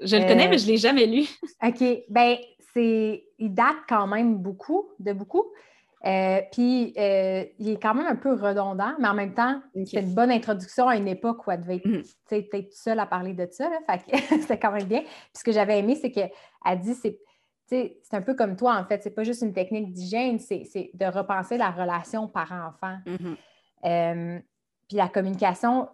S2: Je le connais, mais je ne l'ai jamais lu.
S1: OK. Ben, c'est. Il date quand même beaucoup, de beaucoup. Euh, puis, euh, il est quand même un peu redondant, mais en même temps, c'est une bonne introduction à une époque où elle devait être mm. peut-être seule à parler de ça. c'était quand même bien. Puis, ce que j'avais aimé, c'est qu'elle dit c'est, c'est un peu comme toi, en fait. C'est pas juste une technique d'hygiène, c'est, de repenser la relation parent-enfant. Mm-hmm. Euh, puis, la communication,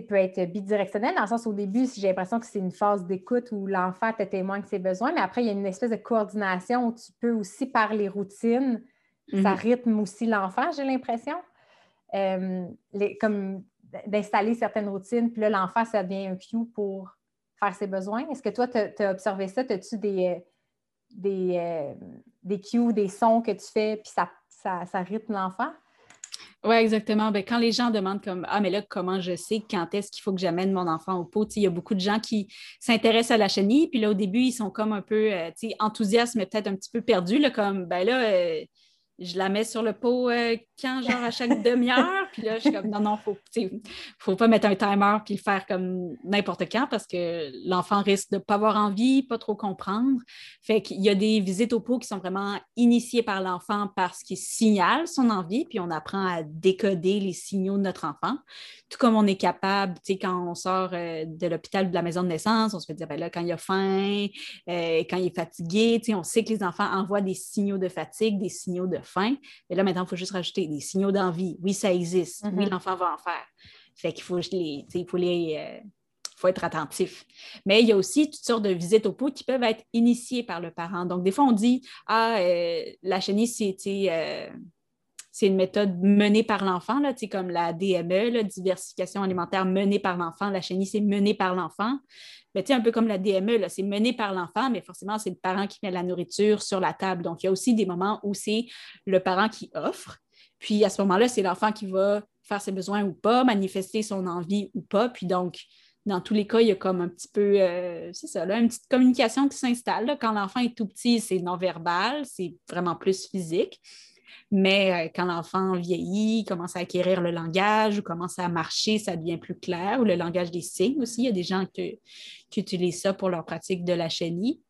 S1: peut être bidirectionnel, dans le sens au début, j'ai l'impression que c'est une phase d'écoute où l'enfant te témoigne de ses besoins, mais après, il y a une espèce de coordination où tu peux aussi, par les routines, ça mhm. rythme aussi l'enfant, j'ai l'impression. Euh, comme d'installer certaines routines, puis là, l'enfant, ça devient un cue pour faire ses besoins. Est-ce que toi, tu as, observé ça? As-tu des, euh, des, euh, des cues, des sons que tu fais, puis ça, ça, ça rythme l'enfant?
S2: Oui, exactement. Ben, quand les gens demandent comme Ah, mais là, comment je sais quand est-ce qu'il faut que j'amène mon enfant au pot? Il y a beaucoup de gens qui s'intéressent à la chenille, puis là, au début, ils sont comme un peu euh, enthousiastes, mais peut-être un petit peu perdus, comme ben là, euh, je la mets sur le pot euh, quand, genre à chaque demi-heure. Puis là, je suis comme, non, non, il ne faut pas mettre un timer puis le faire comme n'importe quand parce que l'enfant risque de ne pas avoir envie, pas trop comprendre. Fait qu'il y a des visites au pot qui sont vraiment initiées par l'enfant parce qu'il signale son envie, puis on apprend à décoder les signaux de notre enfant. Tout comme on est capable, tu sais, quand on sort euh, de l'hôpital ou de la maison de naissance, on se fait dire, ben là, quand il a faim, euh, quand il est fatigué, tu sais, on sait que les enfants envoient des signaux de fatigue, des signaux de faim. Mais là, maintenant, il faut juste rajouter des signaux d'envie. Oui, ça existe. Oui, mm-hmm. l'enfant va en faire. Fait qu'il faut, les, il faut les. Euh, faut être attentif. Mais il y a aussi toutes sortes de visites au pot qui peuvent être initiées par le parent. Donc, des fois, on dit Ah, euh, la chenille, euh, c'est une méthode menée par l'enfant, comme la DME, la diversification alimentaire menée par l'enfant. La chenille, c'est menée par l'enfant. Mais un peu comme la DME, c'est mené par l'enfant, mais forcément, c'est le parent qui met la nourriture sur la table. Donc, il y a aussi des moments où c'est le parent qui offre. Puis à ce moment-là, c'est l'enfant qui va faire ses besoins ou pas, manifester son envie ou pas. Puis donc, dans tous les cas, il y a comme un petit peu, euh, c'est ça, une petite communication qui s'installe. Quand l'enfant est tout petit, c'est non-verbal, c'est vraiment plus physique. Mais euh, quand l'enfant vieillit, commence à acquérir le langage ou commence à marcher, ça devient plus clair, ou le langage des signes aussi. Il y a des gens qui utilisent ça pour leur pratique de la chenille.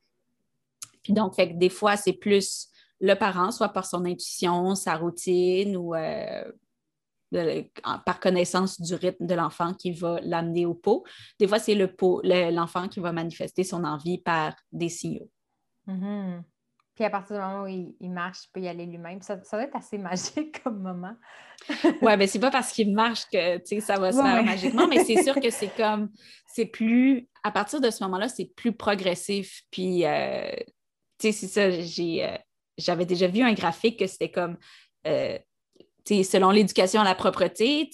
S2: Puis donc, des fois, c'est plus le parent, soit par son intuition, sa routine ou euh, par connaissance du rythme de l'enfant qui va l'amener au pot. Des fois, c'est le pot, l'enfant qui va manifester son envie par des signaux.
S1: Mm-hmm. Puis à partir du moment où il, marche, il peut y aller lui-même. Ça, ça, doit être assez magique comme moment.
S2: oui, mais ben, c'est pas parce qu'il marche que ça va se faire magiquement, mais c'est sûr que c'est comme, c'est plus, à partir de ce moment-là, c'est plus progressif. Puis, euh, tu sais, c'est ça, j'ai, euh, j'avais déjà vu un graphique que c'était comme, euh, selon l'éducation à la propreté,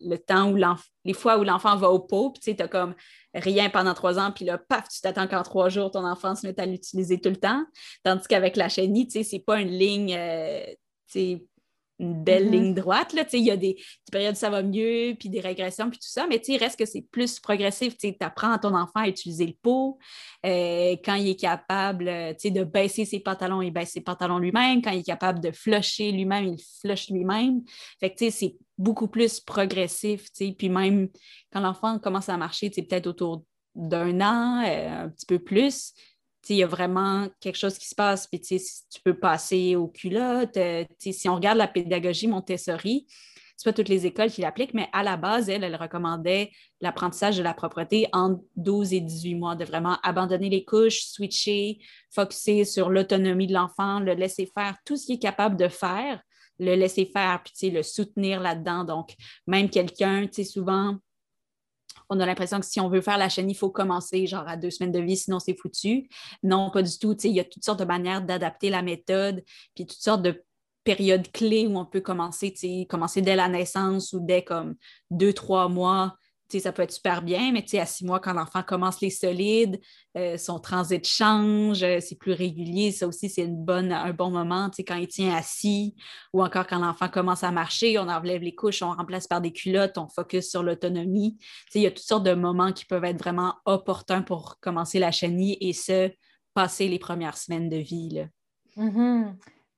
S2: le temps où les fois où l'enfant va au pot, puis tu as comme rien pendant trois ans, puis là, paf, tu t'attends qu'en trois jours, ton enfant se met à l'utiliser tout le temps. Tandis qu'avec la chenille, tu sais, c'est pas une ligne, euh, une belle mm-hmm. ligne droite. Là, il y a des, périodes où ça va mieux, puis des régressions, puis tout ça, mais il reste que c'est plus progressif. Tu apprends à ton enfant à utiliser le pot. Euh, quand il est capable de baisser ses pantalons, il baisse ses pantalons lui-même. Quand il est capable de flusher lui-même, il flush lui-même. Fait que c'est beaucoup plus progressif. Puis même quand l'enfant commence à marcher, peut-être autour d'un an, euh, un petit peu plus, il y a vraiment quelque chose qui se passe. Puis tu peux passer aux culottes. Euh, si on regarde la pédagogie Montessori, c'est pas toutes les écoles qui l'appliquent, mais à la base, elle, elle recommandait l'apprentissage de la propreté en 12 et 18 mois, de vraiment abandonner les couches, switcher, focuser sur l'autonomie de l'enfant, le laisser faire tout ce qu'il est capable de faire le laisser faire, puis le soutenir là-dedans. Donc, même quelqu'un, souvent, on a l'impression que si on veut faire la chaîne, il faut commencer genre à deux semaines de vie, sinon c'est foutu. Non, pas du tout. Il y a toutes sortes de manières d'adapter la méthode, puis toutes sortes de périodes clés où on peut commencer, commencer dès la naissance ou dès comme deux, trois mois ça peut être super bien, mais à six mois, quand l'enfant commence les solides, euh, son transit change, euh, c'est plus régulier. Ça aussi, c'est un bon moment quand il tient assis ou encore quand l'enfant commence à marcher, on enlève les couches, on remplace par des culottes, on focus sur l'autonomie. Il y a toutes sortes de moments qui peuvent être vraiment opportuns pour commencer la chenille et se passer les premières semaines de vie.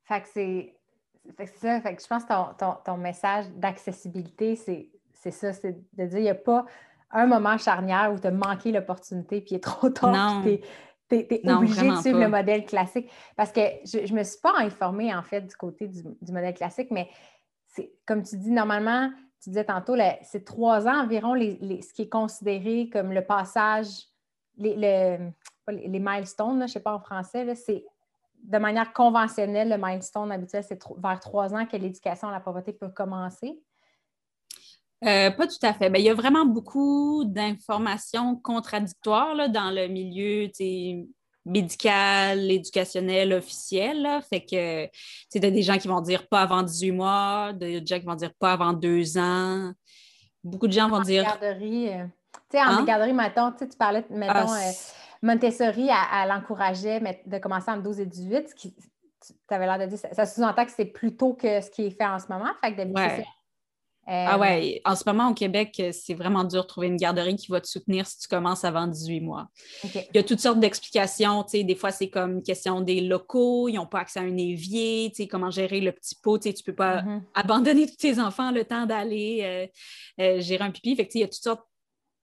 S1: Que c'est ça. Fait que je pense que ton message d'accessibilité, c'est c'est ça, c'est de dire, il n'y a pas un moment charnière où tu as manqué l'opportunité, puis il est trop tard, puis tu es, obligé de suivre le modèle classique. Parce que je ne me suis pas informée, en fait, du côté du, modèle classique, mais comme tu dis, normalement, tu disais tantôt, c'est trois ans environ ce qui est considéré comme le passage, les, les milestones, je ne sais pas en français, c'est de manière conventionnelle, le milestone habituel, c'est vers trois ans que l'éducation à la pauvreté peut commencer.
S2: Euh, pas tout à fait. Ben, il y a vraiment beaucoup d'informations contradictoires dans le milieu médical, éducationnel, officiel. Fait que tu as des gens qui vont dire pas avant 18 mois, des gens qui vont dire pas avant deux ans. Beaucoup de gens vont dire.
S1: Garderie, euh, tu sais, en hein? garderie, mettons, tu parlais, mettons, ah, euh, Montessori, elle, encourageait de commencer en 12 et 18, ce qui, tu avais l'air de dire, ça, sous-entend que c'est plus tôt que ce qui est fait en ce moment. Fait que
S2: euh, ouais, en ce moment au Québec, c'est vraiment dur de trouver une garderie qui va te soutenir si tu commences avant 18 mois. Il y a toutes sortes d'explications. Des fois, c'est comme une question des locaux, ils n'ont pas accès à un évier, comment gérer le petit pot. Tu ne peux pas mm-hmm. abandonner tous tes enfants le temps d'aller euh, euh, gérer un pipi. Fait il y a toutes sortes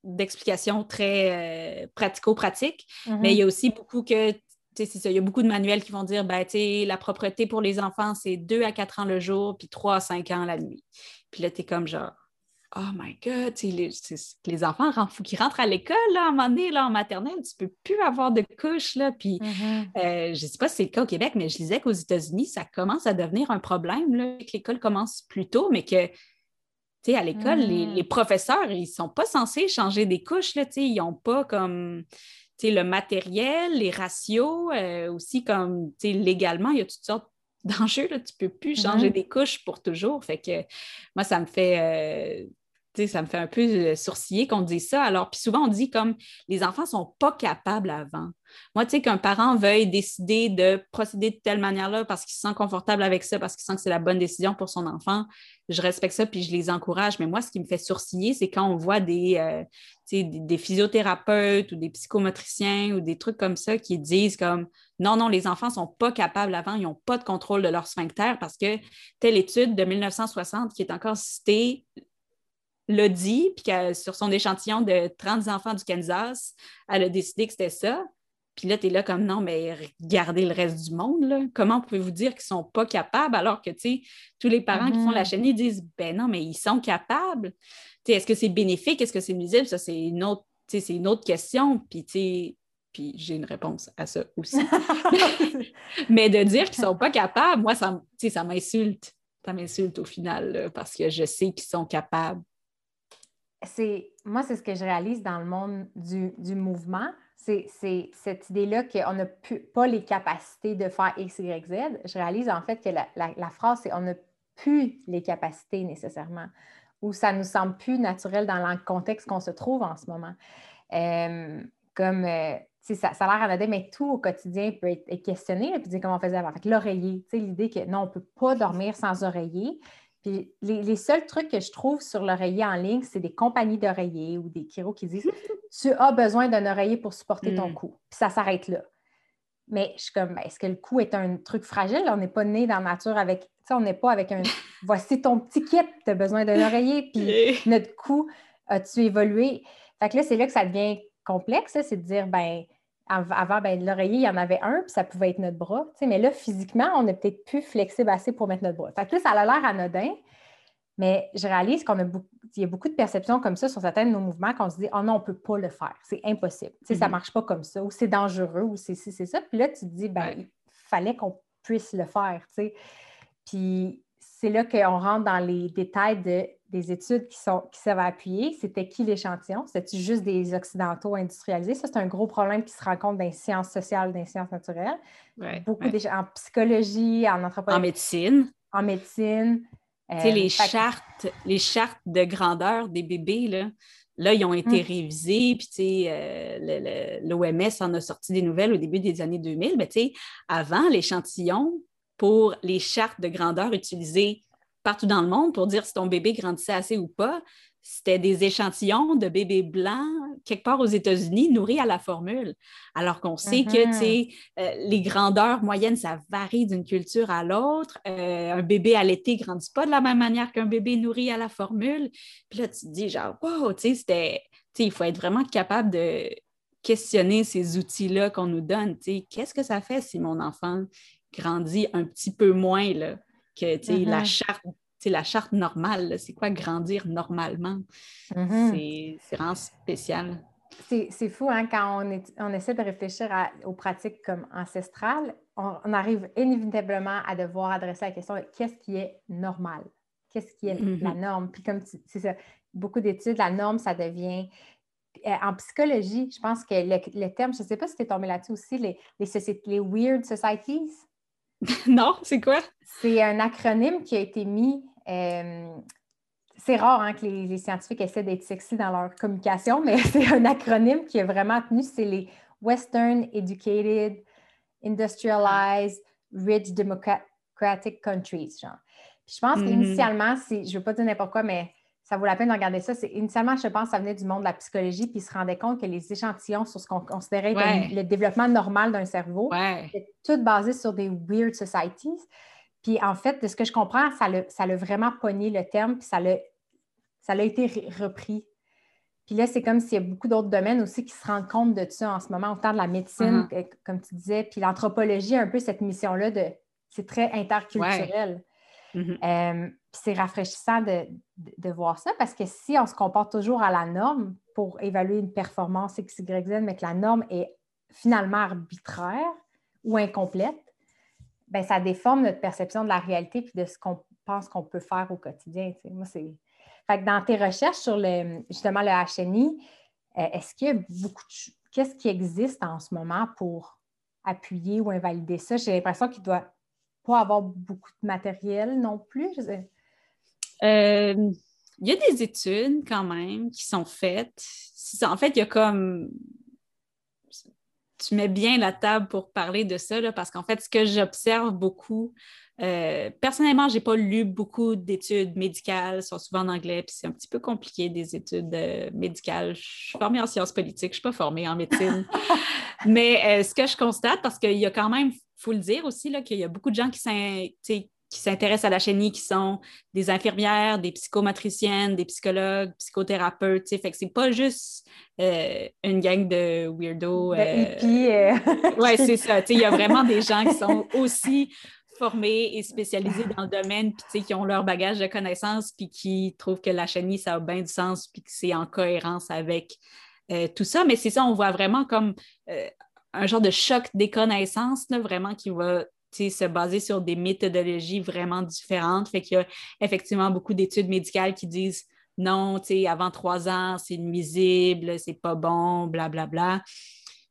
S2: d'explications très pratico-pratiques, mm-hmm. mais il y a aussi beaucoup que il y a beaucoup de manuels qui vont dire ben, la propreté pour les enfants, c'est 2 à 4 ans le jour, puis 3 à 5 ans la nuit. Puis là, tu es comme genre, oh my God, les, les enfants qui rentrent à l'école, là, à un moment donné, là, en maternelle, tu peux plus avoir de couches, là. Puis, mm-hmm. euh, je ne sais pas si c'est le cas au Québec, mais je disais qu'aux États-Unis, ça commence à devenir un problème, là, que l'école commence plus tôt, mais que, tu sais, à l'école, les, mm. professeurs, ils ne sont pas censés changer des couches, là, ils n'ont pas comme, le matériel, les ratios, euh, aussi comme, tu sais, légalement, il y a toutes sortes d'enjeux. Tu ne peux plus changer mm-hmm. des couches pour toujours. Fait que moi, ça me fait. Ça me fait un peu euh, sourciller qu'on dise ça. Alors, puis souvent, on dit comme les enfants ne sont pas capables avant. Moi, tu sais, qu'un parent veuille décider de procéder de telle manière-là parce qu'il se sent confortable avec ça, parce qu'il sent que c'est la bonne décision pour son enfant, je respecte ça puis je les encourage. Mais moi, ce qui me fait sourciller, c'est quand on voit des, euh, des, physiothérapeutes ou des psychomotriciens ou des trucs comme ça qui disent comme non, non, les enfants ne sont pas capables avant, ils n'ont pas de contrôle de leur sphincter parce que telle étude de 1960 qui est encore citée l'a dit, puis sur son échantillon de 30 enfants du Kansas, elle a décidé que c'était ça. Puis là, tu es là comme non, mais regardez le reste du monde. Là. Comment pouvez-vous dire qu'ils ne sont pas capables alors que tous les parents qui font la mm-hmm. chaîne, ils disent ben non, mais ils sont capables. Est-ce que c'est bénéfique? Est-ce que c'est nuisible? Ça, c'est une autre, c'est une autre question. Puis, puis j'ai une réponse à ça aussi. mais de dire qu'ils ne sont pas capables, moi, ça, ça m'insulte. Ça m'insulte au final parce que je sais qu'ils sont capables.
S1: C'est, moi, c'est ce que je réalise dans le monde du, du mouvement c'est cette idée-là qu'on n'a pas les capacités de faire X, Y, Z. Je réalise en fait que la, phrase, c'est on n'a plus les capacités nécessairement, ou ça nous semble plus naturel dans le contexte qu'on se trouve en ce moment. Euh, comme, euh, ça, ça a l'air anodin, mais tout au quotidien peut être, questionné, puis dire comment on faisait avant. l'oreiller, l'idée que non, on ne peut pas dormir sans oreiller. Puis les, seuls trucs que je trouve sur l'oreiller en ligne, c'est des compagnies d'oreillers ou des chiros qui disent Tu as besoin d'un oreiller pour supporter ton hmm. cou. Puis ça s'arrête là. Mais je suis comme ben, Est-ce que le cou est un truc fragile? On n'est pas né dans la nature avec. Tu sais, on n'est pas avec un Voici ton petit kit, tu as besoin d'un oreiller. Puis notre cou, as-tu évolué? Fait que là, c'est là que ça devient complexe, c'est de dire ben avant, ben, l'oreiller, il y en avait un, puis ça pouvait être notre bras. Mais là, physiquement, on n'est peut-être plus flexible assez pour mettre notre bras. Fait que là, ça a l'air anodin, mais je réalise qu'il y a beaucoup de perceptions comme ça sur certains de nos mouvements qu'on se dit Oh non, on ne peut pas le faire, c'est impossible. Ça ne mm-hmm. marche pas comme ça, ou c'est dangereux, ou c'est ça. Puis là, tu te dis ben, il fallait qu'on puisse le faire. Puis c'est là qu'on rentre dans les détails des études qui, sont, qui s'avaient appuyées. C'était qui l'échantillon? C'était-tu juste des Occidentaux industrialisés? Ça, c'est un gros problème qui se rencontre dans les sciences sociales, dans les sciences naturelles. Beaucoup en psychologie, en anthropologie.
S2: En médecine.
S1: En médecine.
S2: Euh, les, chartes, les chartes de grandeur des bébés, là, là ils ont été hum. révisées, puis euh, l'OMS en a sorti des nouvelles au début des années 2000. Mais avant, l'échantillon, pour les chartes de grandeur utilisées partout dans le monde pour dire si ton bébé grandissait assez ou pas, c'était des échantillons de bébés blancs quelque part aux États-Unis nourris à la formule. Alors qu'on sait que mm-hmm. euh, les grandeurs moyennes, ça varie d'une culture à l'autre. Euh, un bébé allaité ne grandit pas de la même manière qu'un bébé nourri à la formule. Puis là, tu te dis genre, wow, tu sais, il faut être vraiment capable de questionner ces outils-là qu'on nous donne. Qu'est-ce que ça fait si mon enfant grandit un petit peu moins là, que la, mm-hmm. charte, la charte normale. C'est quoi grandir normalement? Mm-hmm. C'est vraiment spécial.
S1: C'est fou, hein, quand on, on, essaie de réfléchir aux pratiques comme ancestrales, on, arrive inévitablement à devoir adresser la question qu'est-ce qui est normal? Qu'est-ce qui est la mm-hmm. norme? Puis comme c'est ça, beaucoup d'études, la norme, ça devient euh, en psychologie, je pense que le, terme, je ne sais pas si tu es tombé là-dessus aussi, les, les, les, weird societies?
S2: non, c'est quoi?
S1: C'est un acronyme qui a été mis. Euh, c'est rare hein, que les, scientifiques essaient d'être sexy dans leur communication, mais c'est un acronyme qui a vraiment tenu. C'est les Western Educated, Industrialized, Rich Democratic Countries. Genre. je pense mm-hmm. qu'initialement, je ne veux pas dire n'importe quoi, mais ça vaut la peine de regarder ça. Initialement, je pense que ça venait du monde de la psychologie, puis ils se rendaient compte que les échantillons sur ce qu'on considérait comme le développement normal d'un cerveau,
S2: c'était
S1: tout basé sur des weird societies. Puis en fait, de ce que je comprends, ça l'a ça vraiment pogné le terme, puis ça l'a ça été repris. Puis là, c'est comme s'il y a beaucoup d'autres domaines aussi qui se rendent compte de ça en ce moment, autant de la médecine, uh-huh. comme tu disais, puis l'anthropologie, un peu cette mission-là de c'est très interculturel. Mm-hmm. Euh, c'est rafraîchissant de, voir ça parce que si on se comporte toujours à la norme pour évaluer une performance XYZ, mais que la norme est finalement arbitraire ou incomplète, ben ça déforme notre perception de la réalité puis de ce qu'on pense qu'on peut faire au quotidien. Moi, c'est. Fait dans tes recherches sur le, justement le HNI, euh, est-ce qu'il y a beaucoup de... Qu'est-ce qui existe en ce moment pour appuyer ou invalider ça? J'ai l'impression qu'il doit pas avoir beaucoup de matériel non plus.
S2: Euh, il y a des études quand même qui sont faites. En fait, il y a comme. Tu mets bien la table pour parler de ça, parce qu'en fait, ce que j'observe beaucoup, euh, personnellement, je n'ai pas lu beaucoup d'études médicales, sont souvent en anglais, puis c'est un petit peu compliqué des études euh, médicales. Je suis formée en sciences politiques, je ne suis pas formée en médecine. Mais ce que je constate, parce qu'il y a quand même faut le dire aussi qu'il y a beaucoup de gens qui s'intéressent à la chenille, qui sont des infirmières, des psychomatriciennes, des psychologues, psychothérapeutes. Fait que c'est pas juste euh, une gang de weirdos.
S1: Euh... euh.
S2: oui, c'est ça. Il y a vraiment des gens qui sont aussi formés et spécialisés dans le domaine, puis qui ont leur bagage de connaissances, puis qui trouvent que la chenille, ça a bien du sens, puis que c'est en cohérence avec euh, tout ça. Mais c'est ça, on voit vraiment comme un genre de choc des connaissances, là, vraiment, qui va se baser sur des méthodologies vraiment différentes. Fait qu'il y a effectivement beaucoup d'études médicales qui disent non, avant trois ans, c'est nuisible, c'est pas bon, blablabla. Bla, bla.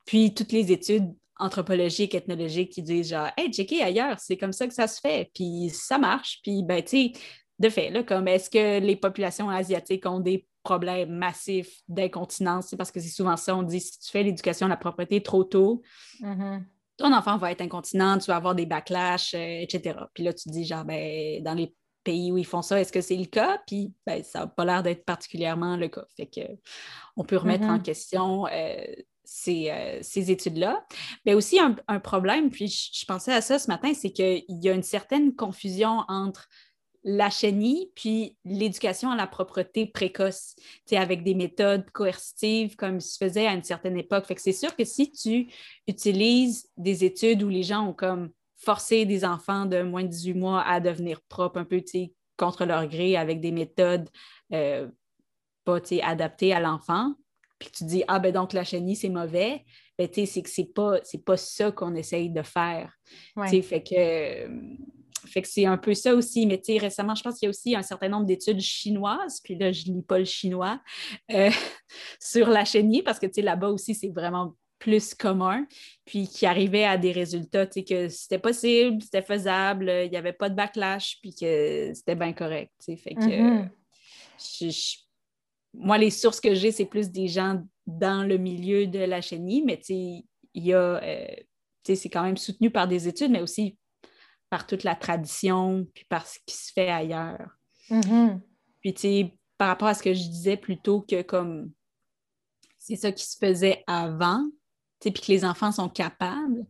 S2: Puis toutes les études anthropologiques, ethnologiques qui disent genre, hey, checker ailleurs, c'est comme ça que ça se fait, puis ça marche. Puis, ben, tu sais, de fait, là, comme est-ce que les populations asiatiques ont des problème massif d'incontinence? Parce que c'est souvent ça, on dit si tu fais l'éducation à la propreté trop tôt, mm-hmm. Ton enfant va être incontinent, tu vas avoir des backlash, euh, etc. Puis là, tu te dis, genre, ben, dans les pays où ils font ça, est-ce que c'est le cas? Puis ben, ça n'a pas l'air d'être particulièrement le cas. Fait que on peut remettre en mm-hmm. question euh, euh, ces, études-là. Mais aussi un, problème, puis je, pensais à ça ce matin, c'est qu'il y a une certaine confusion entre la chenille, puis l'éducation à la propreté précoce, avec des méthodes coercitives comme se faisait à une certaine époque. Fait que c'est sûr que si tu utilises des études où les gens ont comme forcé des enfants de moins de 18 mois à devenir propres un peu contre leur gré avec des méthodes euh, pas adaptées à l'enfant, puis tu dis Ah ben donc la chenille, c'est mauvais, ben c'est que c'est pas, pas ça qu'on essaye de faire. Fait que fait que c'est un peu ça aussi. Mais récemment, je pense qu'il y a aussi un certain nombre d'études chinoises, puis là, je ne lis pas le chinois, euh, sur la chenille, parce que là-bas aussi, c'est vraiment plus commun, puis qui arrivait à des résultats, que c'était possible, c'était faisable, il n'y avait pas de backlash, puis que c'était bien correct. Fait que, mm-hmm. moi, les sources que j'ai, c'est plus des gens dans le milieu de la chenille, mais il y a, euh, c'est quand même soutenu par des études, mais aussi par toute la tradition, puis par ce qui se fait ailleurs. Mm-hmm. Puis, tu sais, par rapport à ce que je disais plutôt que comme c'est ça qui se faisait avant, puis que les enfants sont capables.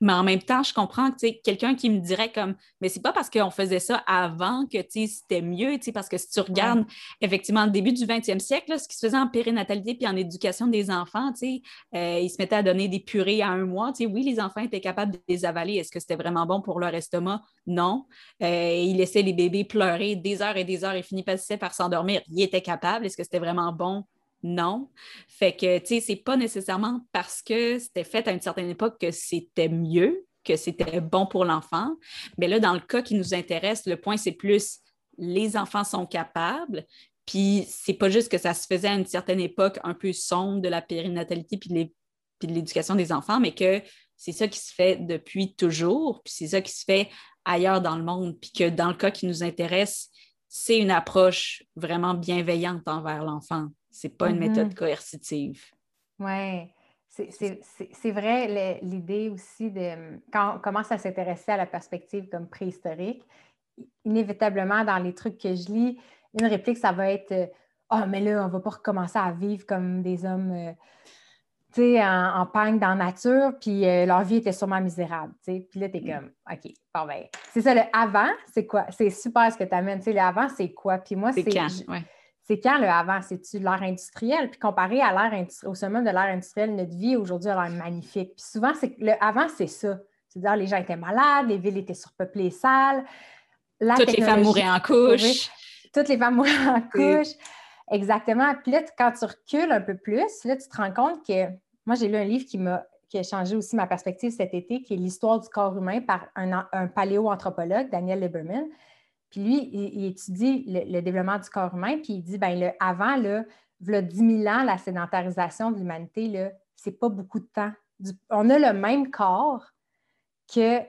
S2: Mais en même temps, je comprends que quelqu'un qui me dirait comme Mais c'est pas parce qu'on faisait ça avant que c'était mieux, parce que si tu regardes effectivement le début du 20e siècle, ce qui se faisait en périnatalité puis en éducation des enfants, euh, ils se mettaient à donner des purées à un mois. Oui, les enfants étaient capables de les avaler. Est-ce que c'était vraiment bon pour leur estomac? Non. Euh, ils laissaient les bébés pleurer des heures et des heures et finissaient par s'endormir. Ils étaient capables. Est-ce que c'était vraiment bon? Non. Fait que, tu sais, c'est pas nécessairement parce que c'était fait à une certaine époque que c'était mieux, que c'était bon pour l'enfant. Mais là, dans le cas qui nous intéresse, le point, c'est plus les enfants sont capables. Puis c'est pas juste que ça se faisait à une certaine époque un peu sombre de la périnatalité puis de l'éducation des enfants, mais que c'est ça qui se fait depuis toujours, puis c'est ça qui se fait ailleurs dans le monde, puis que dans le cas qui nous intéresse, c'est une approche vraiment bienveillante envers l'enfant. C'est pas une méthode mm-hmm. coercitive.
S1: Oui. C'est vrai l'idée aussi de quand on commence à s'intéresser à la perspective comme préhistorique, inévitablement dans les trucs que je lis, une réplique, ça va être Ah, oh, mais là, on ne va pas recommencer à vivre comme des hommes euh, tu sais, en, en dans la nature, puis euh, leur vie était sûrement misérable. Puis là, tu es mm. comme OK, bon ben, c'est ça, le avant, c'est quoi? C'est super ce que tu amènes. le avant, c'est quoi? Puis moi, c'est c'est quand le avant? C'est-tu l'ère industrielle? Puis comparé à l'ère au sommet de l'ère industrielle, notre vie aujourd'hui a l'air magnifique. Puis souvent, c'est le avant, c'est ça. C'est-à-dire les gens étaient malades, les villes étaient surpeuplées, sales.
S2: toutes les femmes mouraient en couche.
S1: Toutes les femmes mouraient en couche. Exactement. Puis là, quand tu recules un peu plus, là, tu te rends compte que moi, j'ai lu un livre qui m'a qui a changé aussi ma perspective cet été, qui est l'histoire du corps humain par un, un paléoanthropologue, Daniel Lieberman. Puis lui, il, étudie le, développement du corps humain, puis il dit, ben le, avant, là, le 10 000 ans, la sédentarisation de l'humanité, ce n'est pas beaucoup de temps. on a le même corps que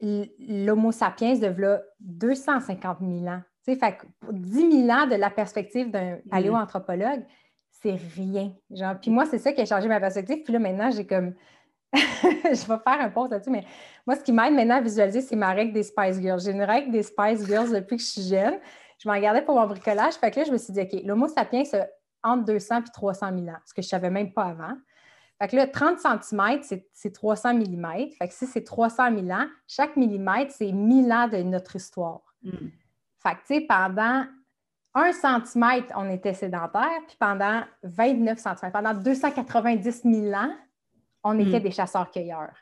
S1: l'Homo sapiens de 250 000 ans. fait que 10 000 ans de la perspective d'un mm-hmm. paléoanthropologue, c'est rien. Genre, puis moi, c'est ça qui a changé ma perspective. Puis là, maintenant, j'ai comme je vais faire un post là-dessus, mais moi, ce qui m'aide maintenant à visualiser, c'est ma règle des Spice Girls. J'ai une règle des Spice Girls depuis que je suis jeune. Je m'en gardais pour mon bricolage. Fait que là, je me suis dit, OK, l'Homo sapiens, c'est entre 200 et 300 000 ans, ce que je ne savais même pas avant. Fait que là, 30 cm, c'est 300 mm. Fait que si c'est 300 000 ans, chaque millimètre, c'est 1000 ans de notre histoire. Mm. Fait que, tu sais, pendant 1 cm, on était sédentaire, puis pendant 29 cm, pendant 290 000 ans, on était hmm. des chasseurs-cueilleurs.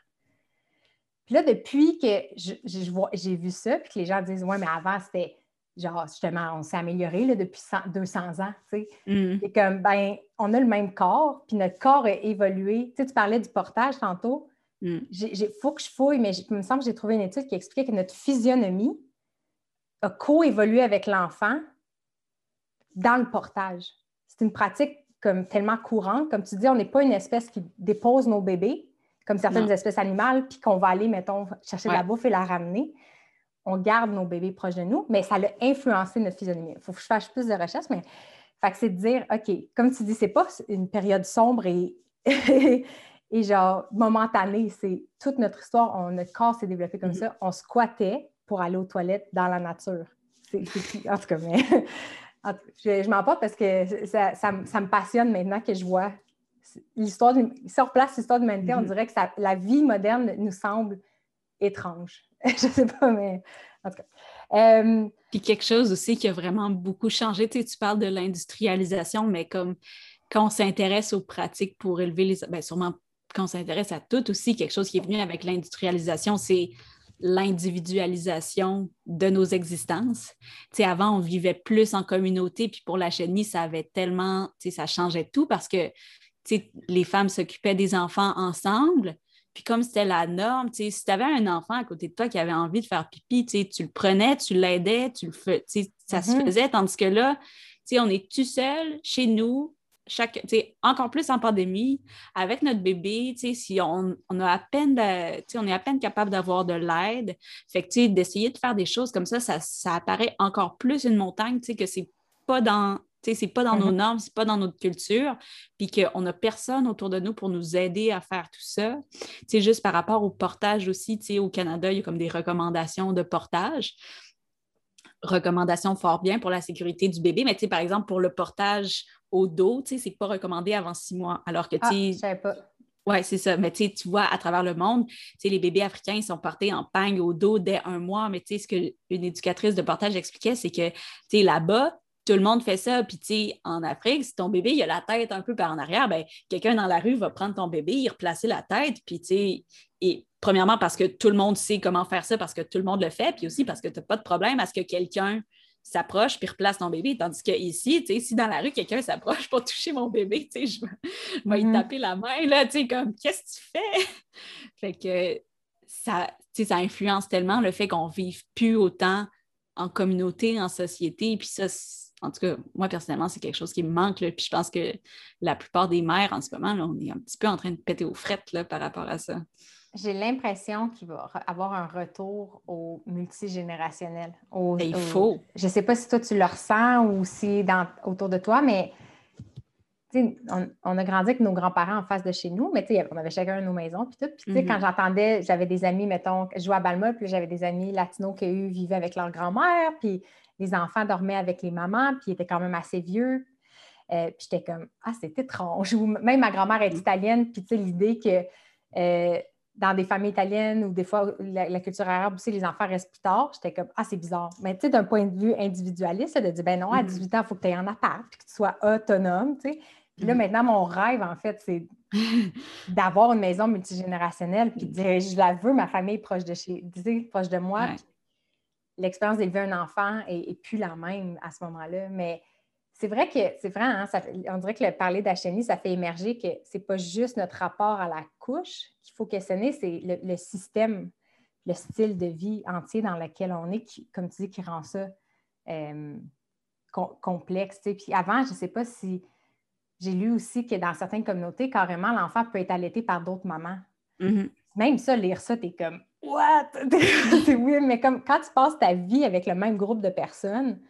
S1: Puis là, depuis que j'ai vu ça, puis que les gens disent Ouais, mais avant, c'était genre, justement, on s'est amélioré là, depuis 200 ans. Tu sais. Hmm. Et comme, ben, on a le même corps, puis notre corps a évolué. Tu, sais, tu parlais du portage tantôt. Il hmm. faut que je fouille, mais il me semble que j'ai trouvé une étude qui expliquait que notre physionomie a co-évolué avec l'enfant dans le portage. C'est une pratique comme tellement courante. Comme tu dis, on n'est pas une espèce qui dépose nos bébés, comme certaines espèces animales, puis qu'on va aller, mettons, chercher de la bouffe et la ramener. On garde nos bébés proches de nous, mais ça a influencé notre physionomie. Il faut que je fasse plus de recherches, mais fait c'est de dire, OK, comme tu dis, c'est pas une période sombre et, et genre momentanée, c'est toute notre histoire, on, notre corps s'est développé comme mm-hmm. ça. On squattait pour aller aux toilettes dans la nature. C'est, en tout cas, mais je, je m'en porte parce que ça, ça, me passionne maintenant que je vois l'histoire, si on replace l'histoire de l'humanité, on mm-hmm. dirait que la vie moderne nous semble étrange. je ne sais pas, mais en tout cas.
S2: Euh, Puis quelque chose aussi qui a vraiment beaucoup changé, tu, sais, tu parles de l'industrialisation, mais comme quand on s'intéresse aux pratiques pour élever les... Bien, sûrement quand on s'intéresse à tout aussi, quelque chose qui est venu avec l'industrialisation, c'est l'individualisation de nos existences. avant, on vivait plus en communauté, puis pour la chenille, ça avait tellement, ça changeait tout parce que les femmes s'occupaient des enfants ensemble, Puis comme c'était la norme, si tu avais un enfant à côté de toi qui avait envie de faire pipi, tu le prenais, tu l'aidais, tu le fais, ça se mm-hmm. faisait. Tandis que là, on est tout seul chez nous, chaque, encore plus en pandémie, avec notre bébé, si on, on, a à peine on est à peine capable d'avoir de l'aide, fait que d'essayer de faire des choses comme ça, ça, ça apparaît encore plus une montagne, que c'est pas dans c'est pas dans nos mm-hmm. normes, c'est pas dans notre culture, puis qu'on n'a personne autour de nous pour nous aider à faire tout ça. C'est juste par rapport au portage aussi, au Canada, il y a comme des recommandations de portage. Recommandations fort bien pour la sécurité du bébé, mais par exemple, pour le portage au dos, tu sais, c'est pas recommandé avant six mois. Alors que, tu
S1: ah, pas.
S2: Oui, c'est ça. Mais tu vois, à travers le monde, les bébés africains ils sont portés en pagne au dos dès un mois. Mais ce qu'une éducatrice de portage expliquait, c'est que là-bas, tout le monde fait ça. Puis, tu sais, en Afrique, si ton bébé il a la tête un peu par en arrière, ben, quelqu'un dans la rue va prendre ton bébé, y replacer la tête. Puis, tu sais, et premièrement, parce que tout le monde sait comment faire ça, parce que tout le monde le fait. Puis aussi parce que tu n'as pas de problème à ce que quelqu'un s'approche puis replace ton bébé. Tandis que ici, tu sais, si dans la rue, quelqu'un s'approche pour toucher mon bébé, tu sais, je vais, lui mm-hmm. taper la main, là, tu sais, comme, qu'est-ce que tu fais? fait que ça, tu sais, ça influence tellement le fait qu'on vive plus autant en communauté, en société. Puis ça, en tout cas, moi, personnellement, c'est quelque chose qui me manque. puis je pense que la plupart des mères, en ce moment, on est un petit peu en train de péter aux frettes là, par rapport à ça.
S1: J'ai l'impression qu'il va avoir un retour au multigénérationnel.
S2: Au, il faut.
S1: je ne sais pas si toi, tu le ressens ou si dans, autour de toi, mais on, on, a grandi avec nos grands-parents en face de chez nous, mais on avait chacun nos maisons, puis tout. Puis, quand mm-hmm. j'entendais, j'avais des amis, mettons, je jouais à Balma, puis j'avais des amis latinos qui, eux, vivaient avec leur grand-mère, puis les enfants dormaient avec les mamans, puis ils étaient quand même assez vieux. Euh, puis j'étais comme, ah, c'est étrange. même ma grand-mère est italienne, puis tu sais, l'idée que euh, dans des familles italiennes ou des fois la, culture arabe aussi, les enfants restent plus tard, j'étais comme, ah, c'est bizarre. Mais tu sais, d'un point de vue individualiste, de dire, ben non, à 18 mm-hmm. ans, il faut que tu aies un appart, puis que tu sois autonome, tu sais. Puis là, mm-hmm. maintenant, mon rêve, en fait, c'est d'avoir une maison multigénérationnelle, puis de dire, je la veux, ma famille proche de chez, proche de moi, l'expérience d'élever un enfant est, plus la même à ce moment-là. Mais c'est vrai que c'est vrai, hein, on dirait que le parler d'Acheni, ça fait émerger que c'est pas juste notre rapport à la couche qu'il faut questionner, c'est le, système, le style de vie entier dans lequel on est, qui, comme tu dis, qui rend ça euh, complexe. Puis avant, je ne sais pas si j'ai lu aussi que dans certaines communautés, carrément, l'enfant peut être allaité par d'autres mamans. Mm-hmm. Même ça, lire ça, tu es comme What? c'est oui, mais comme quand tu passes ta vie avec le même groupe de personnes,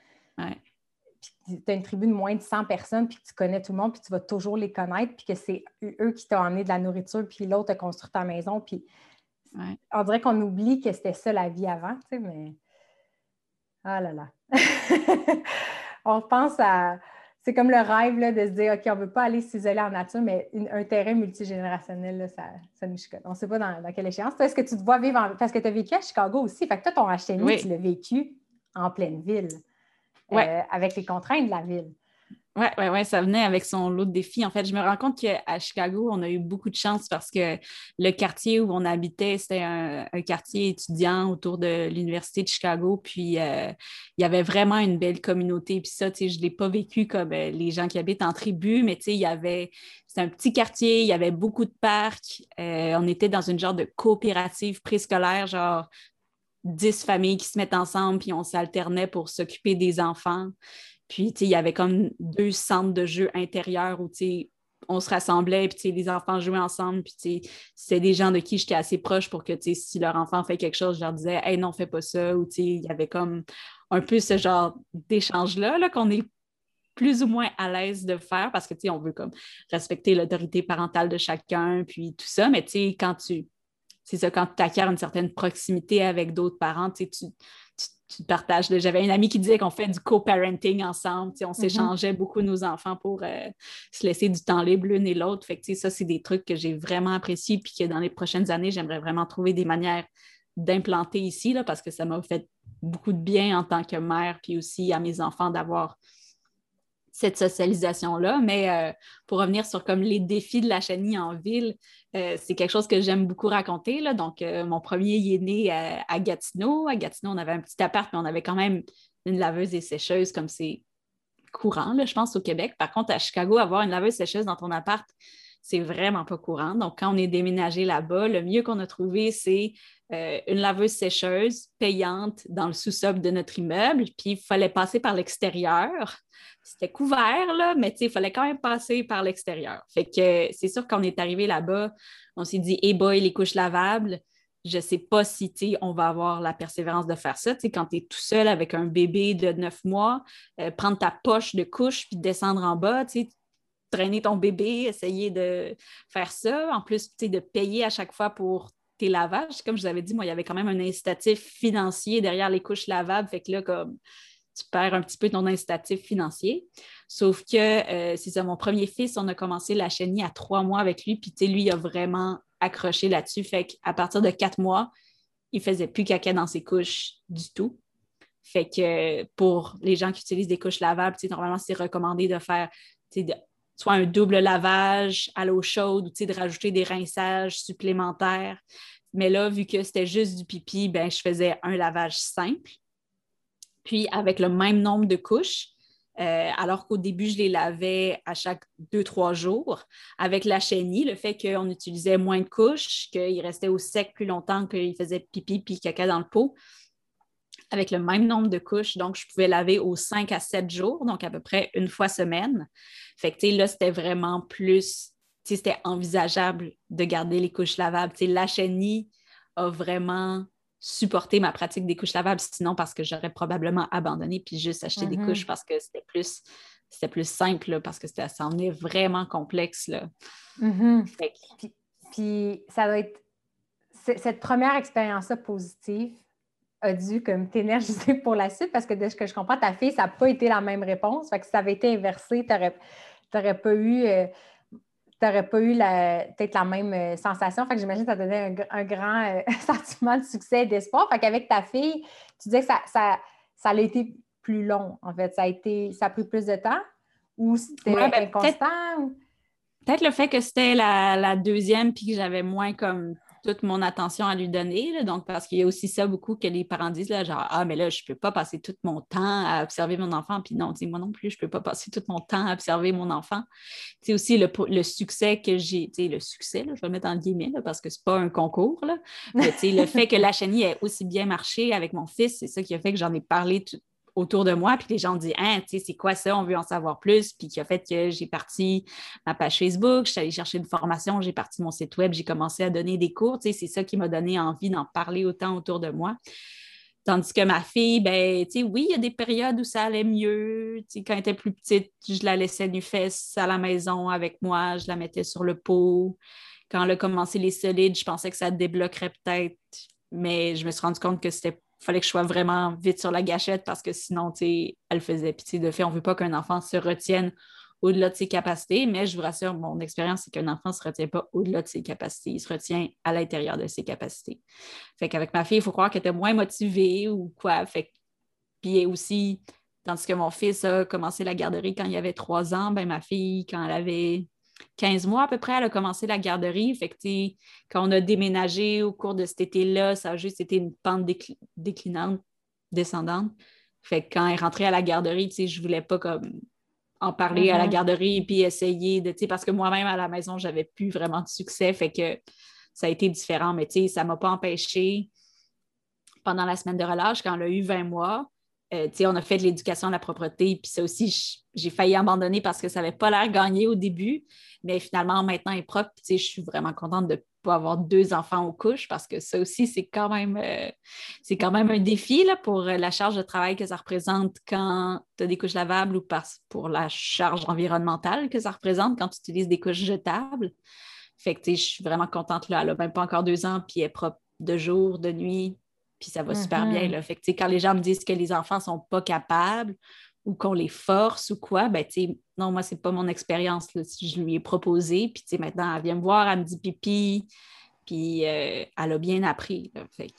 S1: puis tu as une tribu de moins de 100 personnes, puis tu connais tout le monde, puis tu vas toujours les connaître, puis que c'est eux qui t'ont emmené de la nourriture, puis l'autre a construit ta maison, puis on dirait qu'on oublie que c'était ça la vie avant, tu sais, mais... Ah là là! on pense à c'est comme le rêve de se dire, OK, on ne veut pas aller s'isoler en nature, mais un terrain multigénérationnel, ça, ça nous chicote. On ne sait pas dans, quelle échéance. Est-ce que tu te vois vivre Parce que tu as vécu à Chicago aussi. Fait que toi, ton HTML, tu l'as vécu en pleine ville, euh, avec les contraintes de la ville.
S2: Oui, ouais, ouais, ça venait avec son lot de défis. En fait, je me rends compte qu'à Chicago, on a eu beaucoup de chance parce que le quartier où on habitait, c'était un, quartier étudiant autour de l'Université de Chicago. Puis, euh, il y avait vraiment une belle communauté. Puis ça, tu sais, je ne l'ai pas vécu comme euh, les gens qui habitent en tribu, mais tu sais, il y avait... C'est un petit quartier, il y avait beaucoup de parcs. Euh, on était dans une genre de coopérative préscolaire, genre dix familles qui se mettent ensemble, puis on s'alternait pour s'occuper des enfants. Puis, il y avait comme deux centres de jeux intérieurs où, on se rassemblait, puis les enfants jouaient ensemble, puis c'est des gens de qui j'étais assez proche pour que si leur enfant fait quelque chose, je leur disais Hey, non, fais pas ça, ou il y avait comme un peu ce genre d'échange-là -là, qu'on est plus ou moins à l'aise de faire parce que on veut comme respecter l'autorité parentale de chacun, puis tout ça, mais quand tu c'est ça, quand tu acquiers une certaine proximité avec d'autres parents, tu, tu, tu partages. J'avais une amie qui disait qu'on fait du co-parenting ensemble. On mm-hmm. s'échangeait beaucoup nos enfants pour euh, se laisser du temps libre l'une et l'autre. Fait que, ça, c'est des trucs que j'ai vraiment appréciés puis que dans les prochaines années, j'aimerais vraiment trouver des manières d'implanter ici là, parce que ça m'a fait beaucoup de bien en tant que mère puis aussi à mes enfants d'avoir cette socialisation-là. Mais euh, pour revenir sur comme les défis de la chenille en ville, euh, c'est quelque chose que j'aime beaucoup raconter. Là. Donc, euh, mon premier il est né à, Gatineau. À Gatineau, on avait un petit appart, mais on avait quand même une laveuse et sécheuse comme c'est courant, là, je pense, au Québec. Par contre, à Chicago, avoir une laveuse sécheuse dans ton appart, c'est vraiment pas courant. Donc, quand on est déménagé là-bas, le mieux qu'on a trouvé, c'est euh, une laveuse sécheuse payante dans le sous-sol de notre immeuble. Puis, il fallait passer par l'extérieur. C'était couvert, là, mais il fallait quand même passer par l'extérieur. Fait que c'est sûr qu'on est arrivé là-bas, on s'est dit, hey boy, les couches lavables, je ne sais pas si on va avoir la persévérance de faire ça. quand tu es tout seul avec un bébé de neuf mois, euh, prendre ta poche de couche puis descendre en bas, traîner ton bébé, essayer de faire ça. En plus, de payer à chaque fois pour tes lavages. Comme je vous avais dit, moi, il y avait quand même un incitatif financier derrière les couches lavables. Fait que là, comme tu perds un petit peu ton incitatif financier. Sauf que euh, c'est ça, mon premier fils, on a commencé la chenille à trois mois avec lui, puis lui, il a vraiment accroché là-dessus. Fait qu'à partir de quatre mois, il faisait plus caca dans ses couches du tout. Fait que pour les gens qui utilisent des couches lavables, normalement, c'est recommandé de faire soit un double lavage à l'eau chaude ou de rajouter des rinçages supplémentaires. Mais là, vu que c'était juste du pipi, ben, je faisais un lavage simple. Puis avec le même nombre de couches, euh, alors qu'au début, je les lavais à chaque deux, trois jours. Avec la chenille, le fait qu'on utilisait moins de couches, qu'il restait au sec plus longtemps qu'il faisait pipi puis caca dans le pot, avec le même nombre de couches. Donc, je pouvais laver aux 5 à 7 jours, donc à peu près une fois semaine. Fait que, là, c'était vraiment plus, c'était envisageable de garder les couches lavables. sais, la chenille a vraiment supporté ma pratique des couches lavables, sinon parce que j'aurais probablement abandonné puis juste acheté des mm-hmm. couches parce que c'était plus c'était plus simple parce que ça en est vraiment complexe. Là.
S1: Puis, puis, ça doit être cette première expérience-là positive, a dû comme t'énergiser pour la suite parce que de ce que je comprends, ta fille, ça n'a pas été la même réponse. Fait que si ça avait été inversé, tu n'aurais pas eu. Euh, pas eu peut-être la même euh, sensation. Fait que j'imagine que ça donnait un, grand euh, sentiment de succès et d'espoir. Fait qu'avec ta fille, tu disais que ça, ça, ça a été plus long, en fait. Ça a été ça a pris plus de temps ou c'était ouais, ben, inconstant?
S2: Peut-être le fait que c'était la, la, deuxième puis que j'avais moins comme toute mon attention à lui donner. donc, parce qu'il y a aussi ça beaucoup que les parents disent, là, genre, ah, mais là, je ne peux pas passer tout mon temps à observer mon enfant. Puis non, moi non plus, je ne peux pas passer tout mon temps à observer mon enfant. C'est aussi le, le, succès que j'ai, tu sais, le succès, je vais le mettre en guillemets, parce que ce n'est pas un concours, là. Mais, le fait que la chenille ait aussi bien marché avec mon fils, c'est ça qui a fait que j'en ai parlé tout, autour de moi, puis les gens disent Hein, c'est quoi ça, on veut en savoir plus, puis qui a fait que j'ai parti ma page Facebook, je suis allée chercher une formation, j'ai parti mon site web, j'ai commencé à donner des cours, tu sais, c'est ça qui m'a donné envie d'en parler autant autour de moi. Tandis que ma fille, ben, tu sais, oui, il y a des périodes où ça allait mieux. Tu sais, quand elle était plus petite, je la laissais nu fesse à la maison avec moi, je la mettais sur le pot. Quand elle a commencé les solides, je pensais que ça débloquerait peut-être, mais je me suis rendu compte que c'était fallait que je sois vraiment vite sur la gâchette parce que sinon, tu sais, elle faisait. Puis, de fait, on ne veut pas qu'un enfant se retienne au-delà de ses capacités, mais je vous rassure, mon expérience, c'est qu'un enfant ne se retient pas au-delà de ses capacités, il se retient à l'intérieur de ses capacités. Fait qu'avec ma fille, il faut croire qu'elle était moins motivée ou quoi. Fait puis aussi, tandis que mon fils a commencé la garderie quand il avait trois ans, ben ma fille, quand elle avait 15 mois à peu près, elle a commencé la garderie. Fait que, quand on a déménagé au cours de cet été-là, ça a juste été une pente déclinante, descendante. Fait que quand elle est rentrée à la garderie, je ne voulais pas comme en parler à la mm-hmm. garderie et puis essayer de, parce que moi-même à la maison, j'avais plus vraiment de succès. Fait que ça a été différent, mais ça ne m'a pas empêché pendant la semaine de relâche, quand elle a eu 20 mois, euh, on a fait de l'éducation à la propreté, puis ça aussi, j'ai failli abandonner parce que ça n'avait pas l'air gagné au début, mais finalement, maintenant, est propre. Je suis vraiment contente de ne pas avoir deux enfants aux couches parce que ça aussi, c'est quand même euh, un défi pour la charge de travail que ça représente quand tu as des couches lavables ou pour la charge environnementale que ça représente quand tu utilises des couches jetables. Fait que je suis vraiment contente. Là. Elle n'a même pas encore deux ans, puis elle est propre de jour, de nuit, puis ça va super bien. Mm-hmm. Là. Fait que, quand les gens me disent que les enfants ne sont pas capables ou qu'on les force ou quoi, ben, non, moi, ce n'est pas mon expérience. Je lui ai proposé, puis maintenant, elle vient me voir, elle me dit pipi, puis euh, elle a bien appris. fait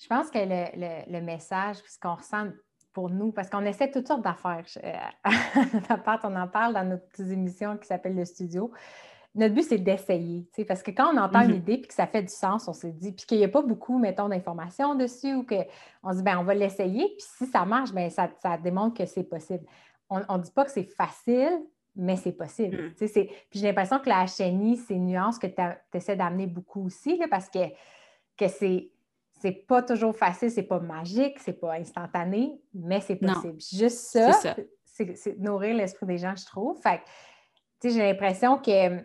S1: Je pense que le, le, message, ce qu'on ressent pour nous, parce qu'on essaie toutes sortes d'affaires. Euh, on en parle dans nos petites émissions qui s'appellent Le Studio notre but, c'est d'essayer. Parce que quand on entend une mhm. idée et que ça fait du sens, on se dit, puis qu'il n'y a pas beaucoup, mettons, d'informations dessus ou qu'on se dit, ben on va l'essayer, puis si ça marche, ben ça, démontre que c'est possible. On ne dit pas que c'est facile, mais c'est possible. Mm. Puis j'ai l'impression que la HNI, c'est une nuance que tu essaies d'amener beaucoup aussi, là, parce que, que c'est c'est pas toujours facile, c'est pas magique, c'est pas instantané, mais c'est possible. Juste ça, c'est nourrir l'esprit des gens, je trouve. Fait j'ai l'impression que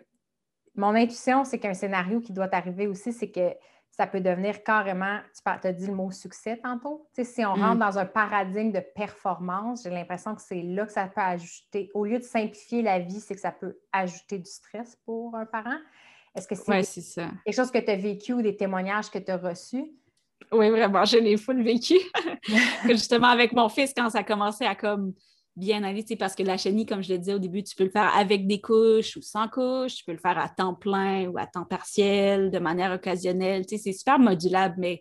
S1: mon intuition, c'est qu'un scénario qui doit arriver aussi, c'est que ça peut devenir carrément, tu as dit le mot succès tantôt. si on rentre mm. dans un paradigme de performance, j'ai l'impression que c'est là que ça peut ajouter, au lieu de simplifier la vie, c'est que ça peut ajouter du stress pour un parent. Est-ce que c'est quelque chose que tu as vécu ou des témoignages que tu as reçus?
S2: Oui, vraiment, je l'ai full vécu. justement, avec mon fils, quand ça a commencé à comme bien aller, parce que la chenille, comme je le disais au début, tu peux le faire avec des couches ou sans couches, tu peux le faire à temps plein ou à temps partiel, de manière occasionnelle. C'est super modulable, mais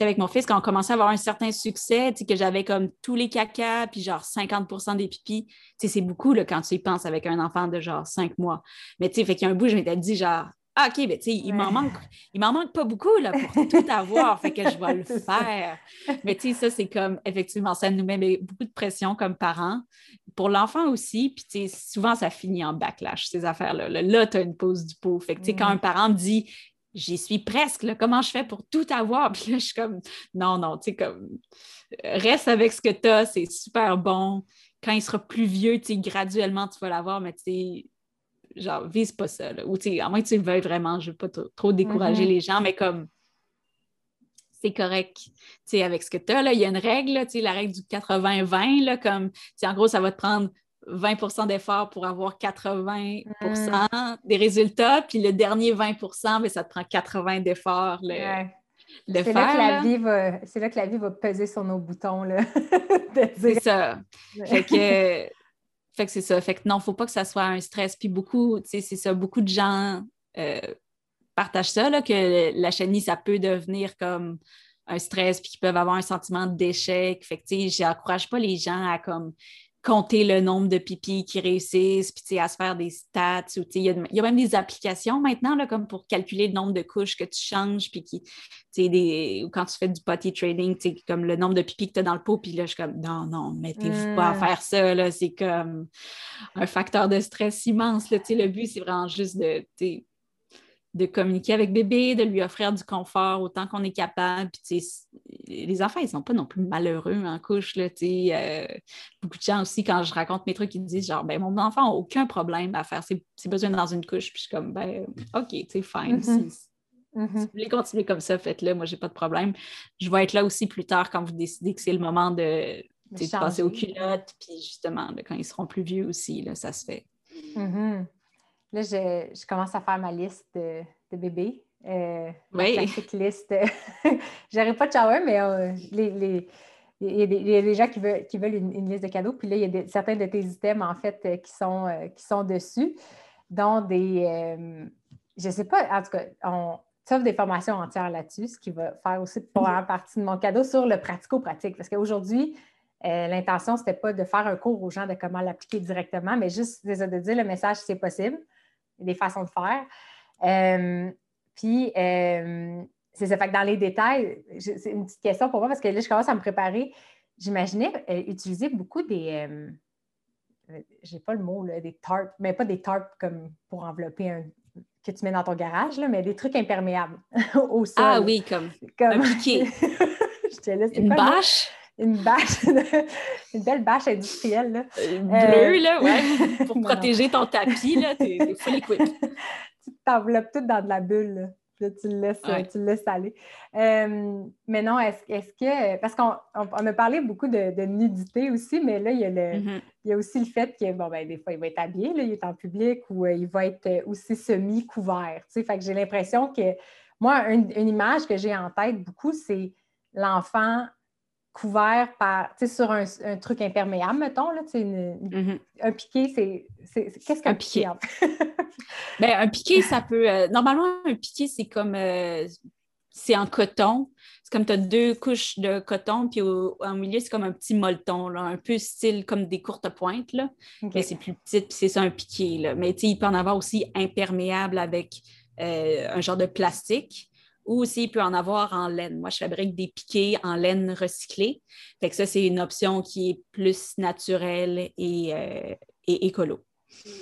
S2: avec mon fils, quand on commençait à avoir un certain succès, que j'avais comme tous les cacas, puis genre 50% des pipis, c'est beaucoup là, quand tu y penses avec un enfant de genre 5 mois. Mais tu sais, fait qu'il y a un bout, je m'étais dit genre, ah, OK, ben, tu sais, il m'en manque, il m'en manque pas beaucoup là, pour tout avoir, fait que je vais le faire. Mais tu sais, ça, c'est comme, effectivement, ça nous met beaucoup de pression comme parents. Pour l'enfant aussi, puis tu sais, souvent, ça finit en backlash, ces affaires-là. Là, tu as une pause du pot. Fait que, tu sais, quand un parent me dit, j'y suis presque, là, comment je fais pour tout avoir? Puis là, je suis comme, non, non, tu sais, comme, reste avec ce que tu as, c'est super bon. Quand il sera plus vieux, tu sais, graduellement, tu vas l'avoir, mais tu sais, genre, vise pas ça. Là. Ou, à moins que tu le veuilles vraiment, je ne veux pas trop, décourager mm-hmm. les gens, mais comme, c'est correct. sais, avec ce que tu as, là, il y a une règle, là, la règle du 80-20, comme, en gros, ça va te prendre 20% d'efforts pour avoir 80 mm. des résultats, puis le dernier 20 mais ben, ça te prend 80 d'efforts. Le,
S1: c'est là, que la vie va, c'est là que la vie va peser sur nos boutons.
S2: c'est ça. Fait que fait que c'est ça. Fait que non, faut pas que ça soit un stress. Puis beaucoup, tu sais, c'est ça, beaucoup de gens euh, partagent ça, là, que la chenille, ça peut devenir comme un stress, puis qu'ils peuvent avoir un sentiment d'échec. Fait que, tu sais, j'encourage pas les gens à comme compter le nombre de pipis qui réussissent, puis à se faire des stats. Il y, a même des applications maintenant là, comme pour calculer le nombre de couches que tu changes, puis qui, des, quand tu fais du potty training, comme le nombre de pipis que tu as dans le pot, puis là, je suis comme non, non, mettez-vous pas à hmm. faire ça. C'est comme un facteur de stress immense. Là, le but, c'est vraiment juste de de communiquer avec bébé, de lui offrir du confort autant qu'on est capable. Puis, les enfants, ils ne sont pas non plus malheureux en couche. Là, euh, beaucoup de gens aussi, quand je raconte mes trucs, ils disent genre, ben, mon enfant n'a aucun problème à faire ses, besoins dans une couche. Puis je suis comme, ben, OK, c'est fine. Mm-hmm. Si, mm-hmm. vous voulez continuer comme ça, faites-le. Moi, j'ai pas de problème. Je vais être là aussi plus tard quand vous décidez que c'est le moment de, passer aux culottes. Puis justement, quand ils seront plus vieux aussi, là, ça se fait.
S1: Mm-hmm. Là, je, commence à faire ma liste de, bébés. Euh,
S2: oui.
S1: classique liste. J'aurais pas de shower, mais euh, les, il, y a des, gens qui veulent, qui veulent une, liste de cadeaux. Puis là, il y a certains de tes items, en fait, euh, qui sont, qui sont dessus, dont des. je ne sais pas, en tout cas, on offre des formations entières là-dessus, ce qui va faire aussi pour partie de mon cadeau sur le pratico-pratique. Parce qu'aujourd'hui, l'intention, ce n'était pas de faire un cours aux gens de comment l'appliquer directement, mais juste de dire le message, c'est possible des façons de faire. Euh, puis, euh, c'est ça. Fait que dans les détails, c'est une petite question pour moi parce que là, je commence à me préparer. J'imaginais euh, utiliser beaucoup des. j'ai pas le mot, là, des tarps, mais pas des tarps comme pour envelopper un, que tu mets dans ton garage, là, mais des trucs imperméables au sol.
S2: Ah oui, comme, comme... un Une bâche?
S1: Une bâche, une belle bâche industrielle. Là.
S2: Euh, bleue, là, ouais, pour protéger ton tapis, là, t'es full equip.
S1: tu t'enveloppes tout dans de la bulle, là. tu, le laisses, tu le laisses aller. Euh, mais non, est-ce est que. Parce qu'on on, a parlé beaucoup de, nudité aussi, mais là, il y, a le, mm-hmm. il y a aussi le fait que, bon, ben, des fois, il va être habillé, là, il est en public ou euh, il va être aussi semi-couvert. Tu sais, fait que j'ai l'impression que, moi, une image que j'ai en tête beaucoup, c'est l'enfant couvert par, tu sais, sur un, truc imperméable, mettons, là, tu mm-hmm. un piqué, c'est, qu'est-ce qu'un piqué?
S2: ben, un piqué, ça peut, euh, normalement, un piqué, c'est comme, euh, c'est en coton, c'est comme tu as deux couches de coton, puis au, milieu, c'est comme un petit molleton, là, un peu style comme des courtes pointes, là, mais c'est plus petit, puis c'est ça un piqué, là. Mais tu sais, il peut en avoir aussi imperméable avec euh, un genre de plastique ou aussi il peut en avoir en laine. Moi, je fabrique des piquets en laine recyclée. Fait que ça, c'est une option qui est plus naturelle et, euh, écolo.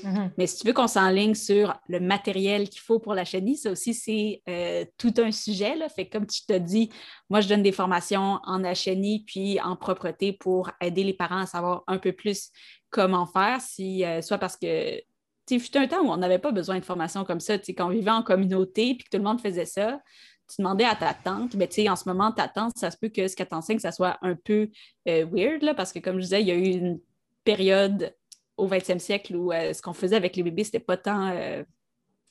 S2: Mm-hmm. Mais si tu veux qu'on s'enligne sur le matériel qu'il faut pour la chenille, ça aussi, c'est euh, tout un sujet. Là. Fait comme tu te dis, moi, je donne des formations en chenille puis en propreté pour aider les parents à savoir un peu plus comment faire, si, euh, soit parce que tu fut un temps où on n'avait pas besoin de formation comme ça. Quand on vivait en communauté puis que tout le monde faisait ça, tu demandais à ta tante, mais en ce moment, ta tante, ça se peut que ce qu'elle t'enseigne, ça soit un peu euh, weird, là, parce que comme je disais, il y a eu une période au 20e siècle où euh, ce qu'on faisait avec les bébés, c'était pas tant. Euh,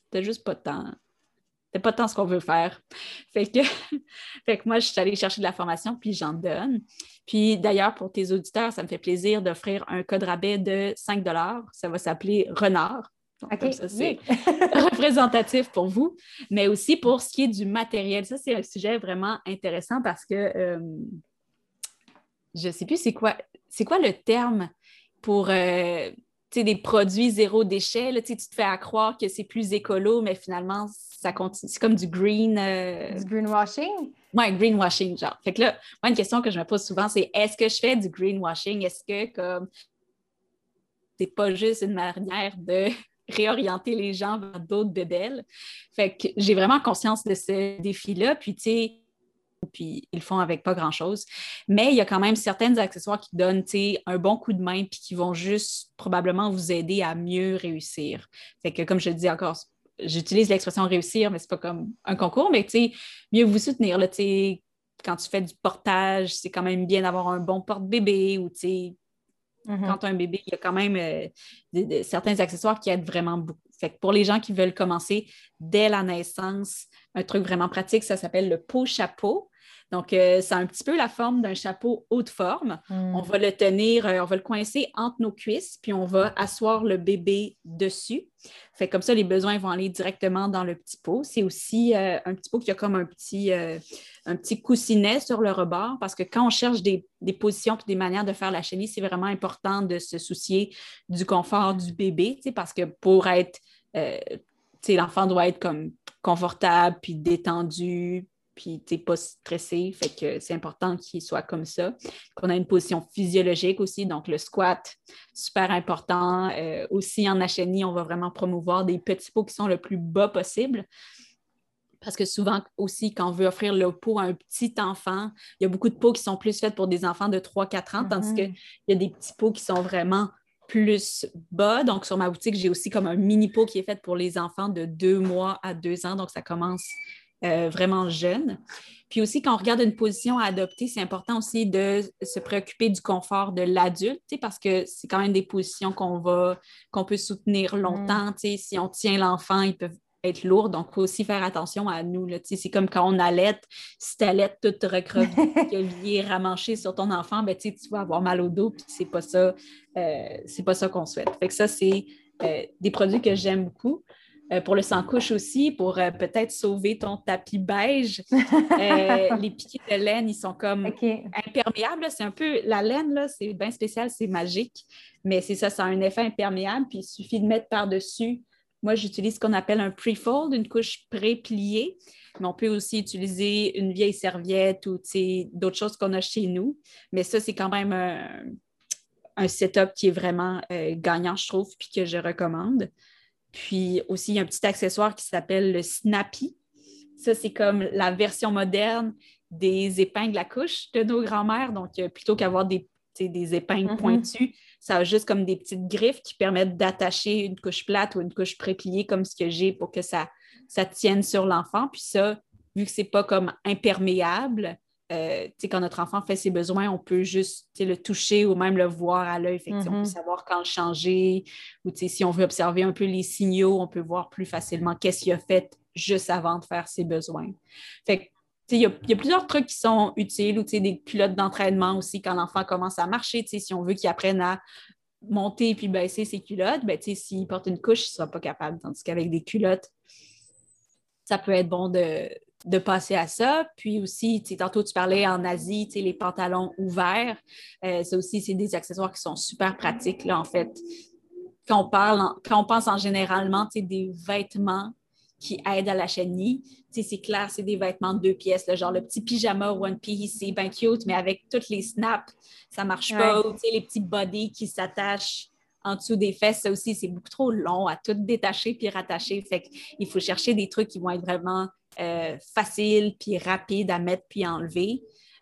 S2: c'était juste pas tant. C'était pas tant ce qu'on veut faire. Fait que, fait que moi, je suis allée chercher de la formation, puis j'en donne. Puis d'ailleurs, pour tes auditeurs, ça me fait plaisir d'offrir un code rabais de 5 Ça va s'appeler Renard. Donc, ça, c'est représentatif pour vous, mais aussi pour ce qui est du matériel. Ça, c'est un sujet vraiment intéressant parce que euh, je ne sais plus c'est quoi, c'est quoi le terme pour euh, des produits zéro déchet. Là, tu te fais à croire que c'est plus écolo, mais finalement, ça continue. C'est comme du green. Euh,
S1: du greenwashing?
S2: Oui, greenwashing, genre. Fait que là, moi, une question que je me pose souvent, c'est est-ce que je fais du greenwashing? Est-ce que comme c'est pas juste une manière de réorienter les gens vers d'autres bébelles? Fait que j'ai vraiment conscience de ce défi-là. Puis, tu sais, puis ils le font avec pas grand-chose. Mais il y a quand même certains accessoires qui donnent un bon coup de main puis qui vont juste probablement vous aider à mieux réussir. Fait que comme je dis encore, j'utilise l'expression réussir, mais c'est pas comme un concours, mais mieux vous soutenir. Quand tu fais du portage, c'est quand même bien d'avoir un bon porte-bébé ou mm-hmm. quand un bébé, il y a quand même euh, certains accessoires qui aident vraiment beaucoup. Fait pour les gens qui veulent commencer dès la naissance, un truc vraiment pratique, ça s'appelle le pot chapeau. Donc, euh, ça a un petit peu la forme d'un chapeau haute forme. Hmm. On va le tenir, euh, on va le coincer entre nos cuisses, puis on va asseoir le bébé dessus. Fait comme ça, les besoins vont aller directement dans le petit pot. C'est aussi euh, un petit pot qui a comme un petit, un petit coussinet sur le rebord, parce que quand on cherche des, positions et des manières de faire la chenille, c'est vraiment important de se soucier du confort du bébé, parce que pour être l'enfant doit être comme confortable, puis détendu, puis tu pas stressé. Fait que c'est important qu'il soit comme ça. Qu'on a une position physiologique aussi, donc le squat, super important. Euh, aussi en HNI, on va vraiment promouvoir des petits pots qui sont le plus bas possible. Parce que souvent aussi, quand on veut offrir le pot à un petit enfant, il y a beaucoup de pots qui sont plus faits pour des enfants de 3-4 ans, tandis mm-hmm. qu'il y a des petits pots qui sont vraiment plus bas. Donc, sur ma boutique, j'ai aussi comme un mini pot qui est fait pour les enfants de 2 mois à 2 ans. Donc, ça commence euh, vraiment jeune. Puis aussi, quand on regarde une position à adopter, c'est important aussi de se préoccuper du confort de l'adulte, parce que c'est quand même des positions qu'on va, qu'on peut soutenir longtemps. Mm. Si on tient l'enfant, ils peuvent être lourds, donc il faut aussi faire attention à nous. C'est comme quand on allait, si tu allaites toute recroquevillée, ramanchée sur ton enfant, ben, tu vas avoir mal au dos, puis c'est pas ça, euh, c'est pas ça qu'on souhaite. Fait que ça, c'est euh, des produits que j'aime beaucoup. Euh, pour le sans-couche aussi, pour euh, peut-être sauver ton tapis beige. Euh, les piquets de laine, ils sont comme imperméables. C'est un peu la laine, là, c'est bien spécial, c'est magique, mais c'est ça, ça a un effet imperméable, puis il suffit de mettre par-dessus. Moi, j'utilise ce qu'on appelle un pre-fold, une couche pré-pliée, mais on peut aussi utiliser une vieille serviette ou d'autres choses qu'on a chez nous. Mais ça, c'est quand même un, setup qui est vraiment gagnant, je trouve, puis que je recommande. Puis aussi, il y a un petit accessoire qui s'appelle le Snappy. Ça, c'est comme la version moderne des épingles à couche de nos grands-mères. Donc, euh, plutôt qu'avoir des, des épingles mm-hmm. pointues, ça a juste comme des petites griffes qui permettent d'attacher une couche plate ou une couche prépliée comme ce que j'ai pour que ça, ça tienne sur l'enfant. Puis ça, vu que ce n'est pas comme imperméable, euh, quand notre enfant fait ses besoins, on peut juste le toucher ou même le voir à l'œil. On peut mm-hmm. savoir quand le changer ou si on veut observer un peu les signaux, on peut voir plus facilement qu'est-ce qu'il a fait juste avant de faire ses besoins. Fait il y, a, plusieurs trucs qui sont utiles ou des culottes d'entraînement aussi quand l'enfant commence à marcher. Si on veut qu'il apprenne à monter puis baisser ses culottes, ben, s'il porte une couche, il ne sera pas capable. Tandis qu'avec des culottes, ça peut être bon de, de passer à ça. Puis aussi, tantôt tu parlais en Asie, les pantalons ouverts. Euh, ça aussi, c'est des accessoires qui sont super pratiques, là, en fait. Quand on, parle, quand on pense en généralement des vêtements qui aident à la chenille, c'est clair, c'est des vêtements de deux pièces, genre le petit pyjama One Piece, c'est bien cute, mais avec toutes les snaps, ça marche pas. Ou les petits bodies qui s'attachent en dessous des fesses, ça aussi, c'est beaucoup trop long à tout détacher puis rattacher. Fait qu'il faut chercher des trucs qui vont être vraiment euh, faciles puis rapides à mettre puis enlever.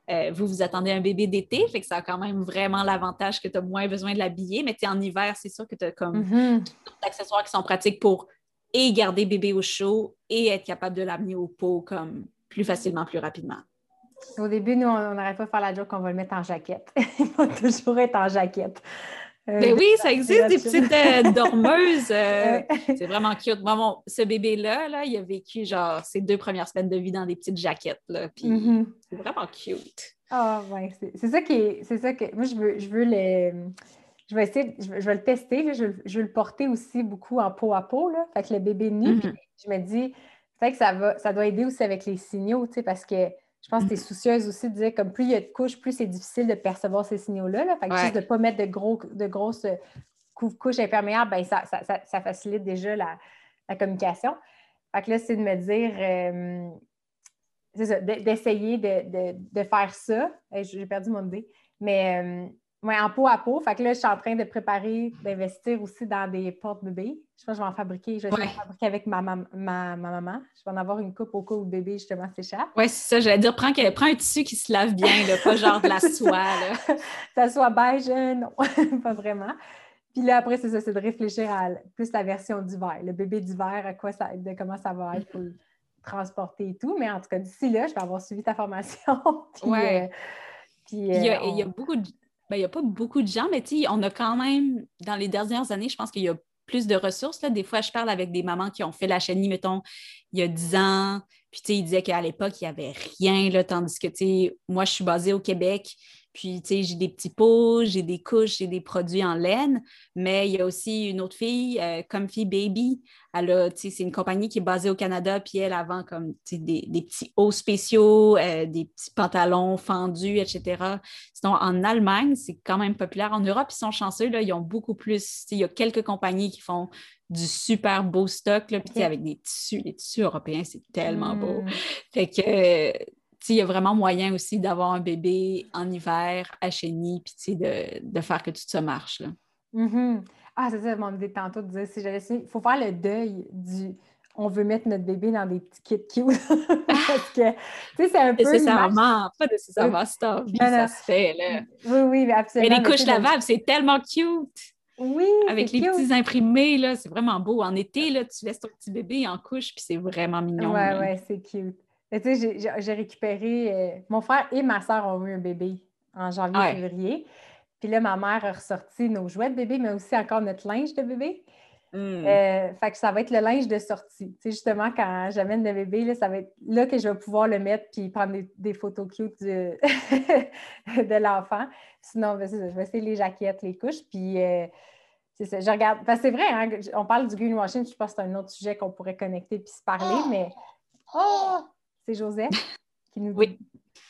S2: Euh, vous, vous attendez un bébé d'été, fait que ça a quand même vraiment l'avantage que tu as moins besoin de l'habiller, mais en hiver, c'est sûr que tu as comme mm accessoires qui sont pratiques pour et garder bébé au chaud et être capable de l'amener au pot comme plus facilement, plus rapidement.
S1: Au début, nous, on n'arrête pas de faire la joke qu'on va le mettre en jaquette. Il va toujours être en jaquette.
S2: Euh, Mais oui, ça existe, des petites euh, dormeuses. Euh, c'est vraiment cute. Moi, ce bébé-là, là, il a vécu genre ses deux premières semaines de vie dans des petites jaquettes. Là, puis mm-hmm. c'est vraiment cute.
S1: Ah oh, ouais, c'est ça qui est. C'est ça que. Moi, je veux, je veux le. Je vais essayer, je vais, le tester. je, veux le porter aussi beaucoup en peau à peau. Là. Fait que le bébé nu, mm-hmm. je me dis, fait que ça va, ça doit aider aussi avec les signaux, tu sais, parce que je pense que tu es soucieuse aussi de dire comme plus il y a de couches, plus c'est difficile de percevoir ces signaux-là. Là. Fait que juste de ne pas mettre de, gros, de grosses couches imperméables, ben ça, ça, facilite déjà la, communication. Fait que là, c'est de me dire, euh, c'est ça, d'essayer de, faire ça. J'ai perdu mon idée. Mais euh, oui, en peau à peau. Fait que là, je suis en train de préparer, d'investir aussi dans des portes-bébés. Je pense que je vais en fabriquer. Je vais en fabriquer avec ma, ma, ma, maman. Je vais en avoir une coupe au cas où le bébé, justement, s'échappe.
S2: Oui, c'est ça. J'allais dire, prends, prends, un tissu qui se lave bien, pas genre de la soie.
S1: ça soit beige, euh, non, pas vraiment. Puis là, après, c'est ça, c'est de réfléchir à plus la version d'hiver. Le bébé d'hiver, à quoi ça, de comment ça va être pour le transporter et tout. Mais en tout cas, d'ici là, je vais avoir suivi ta formation.
S2: Oui. Euh, puis, il, y a, il y a beaucoup de il n'y a pas beaucoup de gens, mais on a quand même, dans les dernières années, je pense qu'il y a plus de ressources. Là. Des fois, je parle avec des mamans qui ont fait la chenille, mettons, il y a 10 ans. Puis, ils disaient qu'à l'époque, il n'y avait rien, là, tandis que, moi, je suis basée au Québec. Puis, tu sais, j'ai des petits pots, j'ai des couches, j'ai des produits en laine, mais il y a aussi une autre fille, euh, Comfy Baby. Elle a, tu sais, c'est une compagnie qui est basée au Canada, puis elle, vend comme, tu sais, des, petits hauts spéciaux, euh, des petits pantalons fendus, etc. Sinon, en Allemagne, c'est quand même populaire. En Europe, ils sont chanceux, là, ils ont beaucoup plus, il y a quelques compagnies qui font du super beau stock, là, puis avec des tissus, les tissus européens, c'est tellement beau. Hmm. Fait que il y a vraiment moyen aussi d'avoir un bébé en hiver à Chény, puis de, de faire que tout ça marche. Là.
S1: Mm-hmm. Ah, c'est ça, mon idée tantôt de dire, si j'avais il faut faire le deuil du on veut mettre notre bébé dans des petits kits cute. Parce que, tu sais, c'est un peu.
S2: Nécessairement, pas nécessairement ça, ça se fait, là.
S1: Oui, oui, absolument.
S2: Mais les couches lavables, c'est tellement cute.
S1: Oui.
S2: Avec les petits imprimés, là, c'est vraiment beau. En été, là, tu laisses ton petit bébé en couche, puis c'est vraiment mignon.
S1: Oui, oui, c'est cute. Tu sais, j'ai récupéré. Euh, mon frère et ma soeur ont eu un bébé en janvier-février. Puis là, ma mère a ressorti nos jouets de bébé, mais aussi encore notre linge de bébé. Hmm. Euh, fait que ça va être le linge de sortie. Tu sais, justement, quand j'amène le bébé, là, ça va être là que je vais pouvoir le mettre puis prendre des, photos cute de, de l'enfant. Sinon, ben, je vais essayer les jaquettes, les couches. Puis euh, c'est ça. Je regarde. c'est vrai, hein, on parle du greenwashing. Je pense que c'est un autre sujet qu'on pourrait connecter puis se parler, mais. Oh! C'est Joseph qui nous
S2: dit.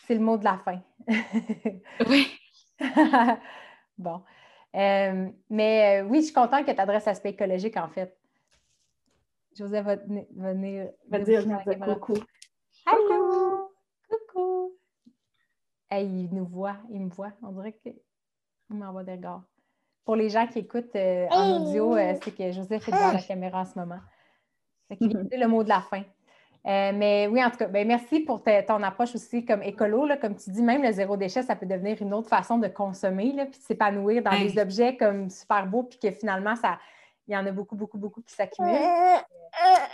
S1: C'est le mot de la fin.
S2: oui.
S1: bon. Euh, mais euh, oui, je suis contente que tu adresses l'aspect écologique, en fait. Joseph va venir,
S2: va dire coucou.
S1: Allô! Coucou! il nous voit, il me voit. On dirait qu'il m'envoie des regards. Pour les gens qui écoutent euh, en audio, c'est que Joseph est devant la caméra en ce moment. C'est le mot de la fin. Euh, mais oui, en tout cas, ben, merci pour ton approche aussi comme écolo. Là, comme tu dis, même le zéro déchet, ça peut devenir une autre façon de consommer, là, puis de s'épanouir dans des objets comme super beaux, puis que finalement, ça, il y en a beaucoup, beaucoup, beaucoup qui s'accumulent.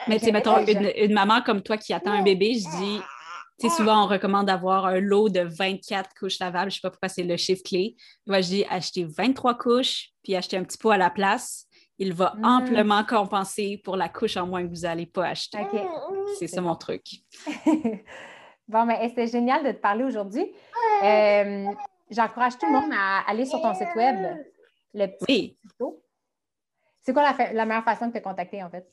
S2: Mais tu sais, mettons, une, maman comme toi qui attend un bébé, je dis, tu sais, souvent, on recommande d'avoir un lot de 24 couches lavables. Je ne sais pas pourquoi c'est le chiffre clé. Moi, je dis, acheter 23 couches, puis acheter un petit pot à la place il va mm. amplement compenser pour la couche en moins que vous n'allez pas acheter. C'est ça mon truc.
S1: bon, mais c'était génial de te parler aujourd'hui. Euh, j'encourage tout le monde à aller sur ton site web, le petit
S2: oui.
S1: C'est quoi la, meilleure façon de te contacter, en fait?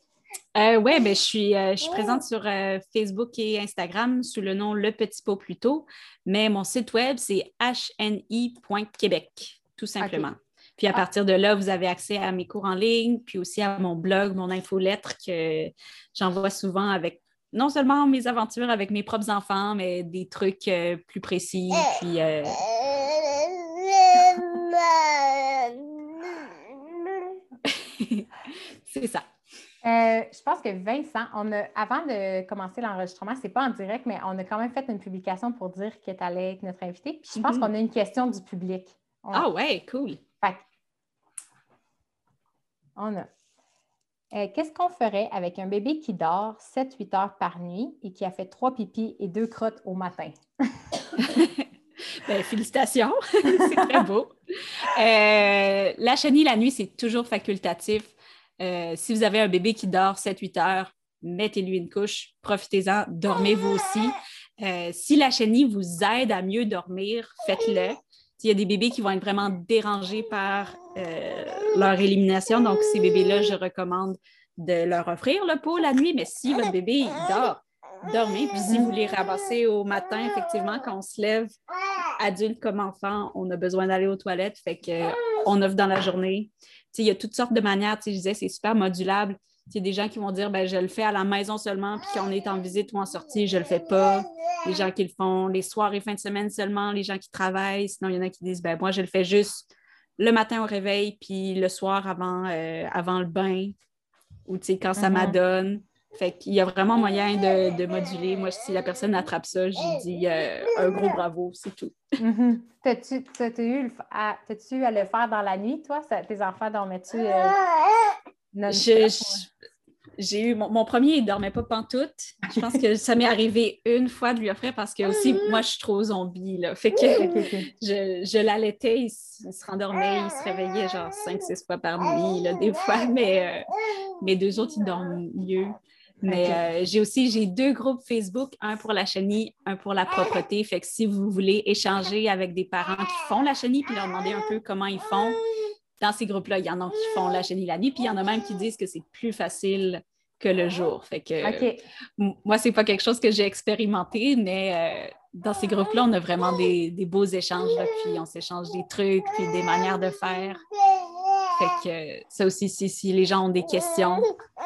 S2: Euh, oui, ben, je, suis, euh, je suis présente sur Facebook et Instagram sous le nom Le Petit Pot Plutôt, mais mon site web, c'est hni.québec, tout simplement. Puis à ah. partir de là, vous avez accès à mes cours en ligne, puis aussi à mon blog, mon infolettre que j'envoie souvent avec non seulement mes aventures avec mes propres enfants, mais des trucs euh, plus précis. Puis, euh, C'est ça.
S1: Euh, je pense que Vincent, on a, avant de commencer l'enregistrement, c'est pas en direct, mais on a quand même fait une publication pour dire que tu allais être notre invité. Puis je pense mhm. qu'on a une question du public.
S2: Ah ouais, cool.
S1: On a. Euh, qu'est-ce qu'on ferait avec un bébé qui dort 7-8 heures par nuit et qui a fait trois pipis et deux crottes au matin?
S2: ben, félicitations, c'est très beau. Euh, la chenille la nuit, c'est toujours facultatif. Euh, si vous avez un bébé qui dort 7-8 heures, mettez-lui une couche, profitez-en, dormez vous aussi. si la chenille vous aide à mieux dormir, faites-le. Il y a des bébés qui vont être vraiment dérangés par euh, leur élimination. Donc, ces bébés-là, je recommande de leur offrir le pot la nuit. Mais si votre bébé dort, dormez. Puis si vous les ramassez au matin, effectivement, quand on se lève, adulte comme enfant, on a besoin d'aller aux toilettes. Fait qu'on offre dans la journée. il y a toutes sortes de manières. Je disais, c'est super modulable. Il y a des gens qui vont dire ben, je le fais à la maison seulement, puis quand on est en visite ou en sortie, je ne le fais pas. Les gens qui le font les soirs et fins de semaine seulement, les gens qui travaillent. Sinon, il y en a qui disent ben, moi, je le fais juste le matin au réveil, puis le soir avant, euh, avant le bain, ou quand ça mm-hmm. m'adonne. Fait qu'il y a vraiment moyen de, moduler. Moi, si la personne attrape ça, je dis euh, un gros bravo, c'est tout.
S1: Mm-hmm. T'as-tu eu à, à le faire dans la nuit, toi? tes enfants dormaient-tu? Euh,
S2: j'ai eu mon, premier, il ne dormait pas pantoute. Je pense que ça m'est arrivé une fois de lui offrir parce que aussi, moi, je suis trop zombie. Là. Fait que je, je l'allaitais, il, se rendormait, il se réveillait genre 5-6 fois par nuit, là, des fois, mais euh, mes deux autres, ils dorment mieux. Mais euh, j'ai aussi j'ai deux groupes Facebook, un pour la chenille, un pour la propreté. Fait que si vous voulez échanger avec des parents qui font la chenille puis leur demander un peu comment ils font, dans ces groupes-là, il y en a qui font la chenille la nuit, puis il y en a même qui disent que c'est plus facile que le jour. Fait que moi, c'est pas quelque chose que j'ai expérimenté, mais euh, dans ces groupes-là, on a vraiment des, beaux échanges, puis on s'échange des trucs, puis des manières de faire. Fait que ça aussi, si, les gens ont des questions,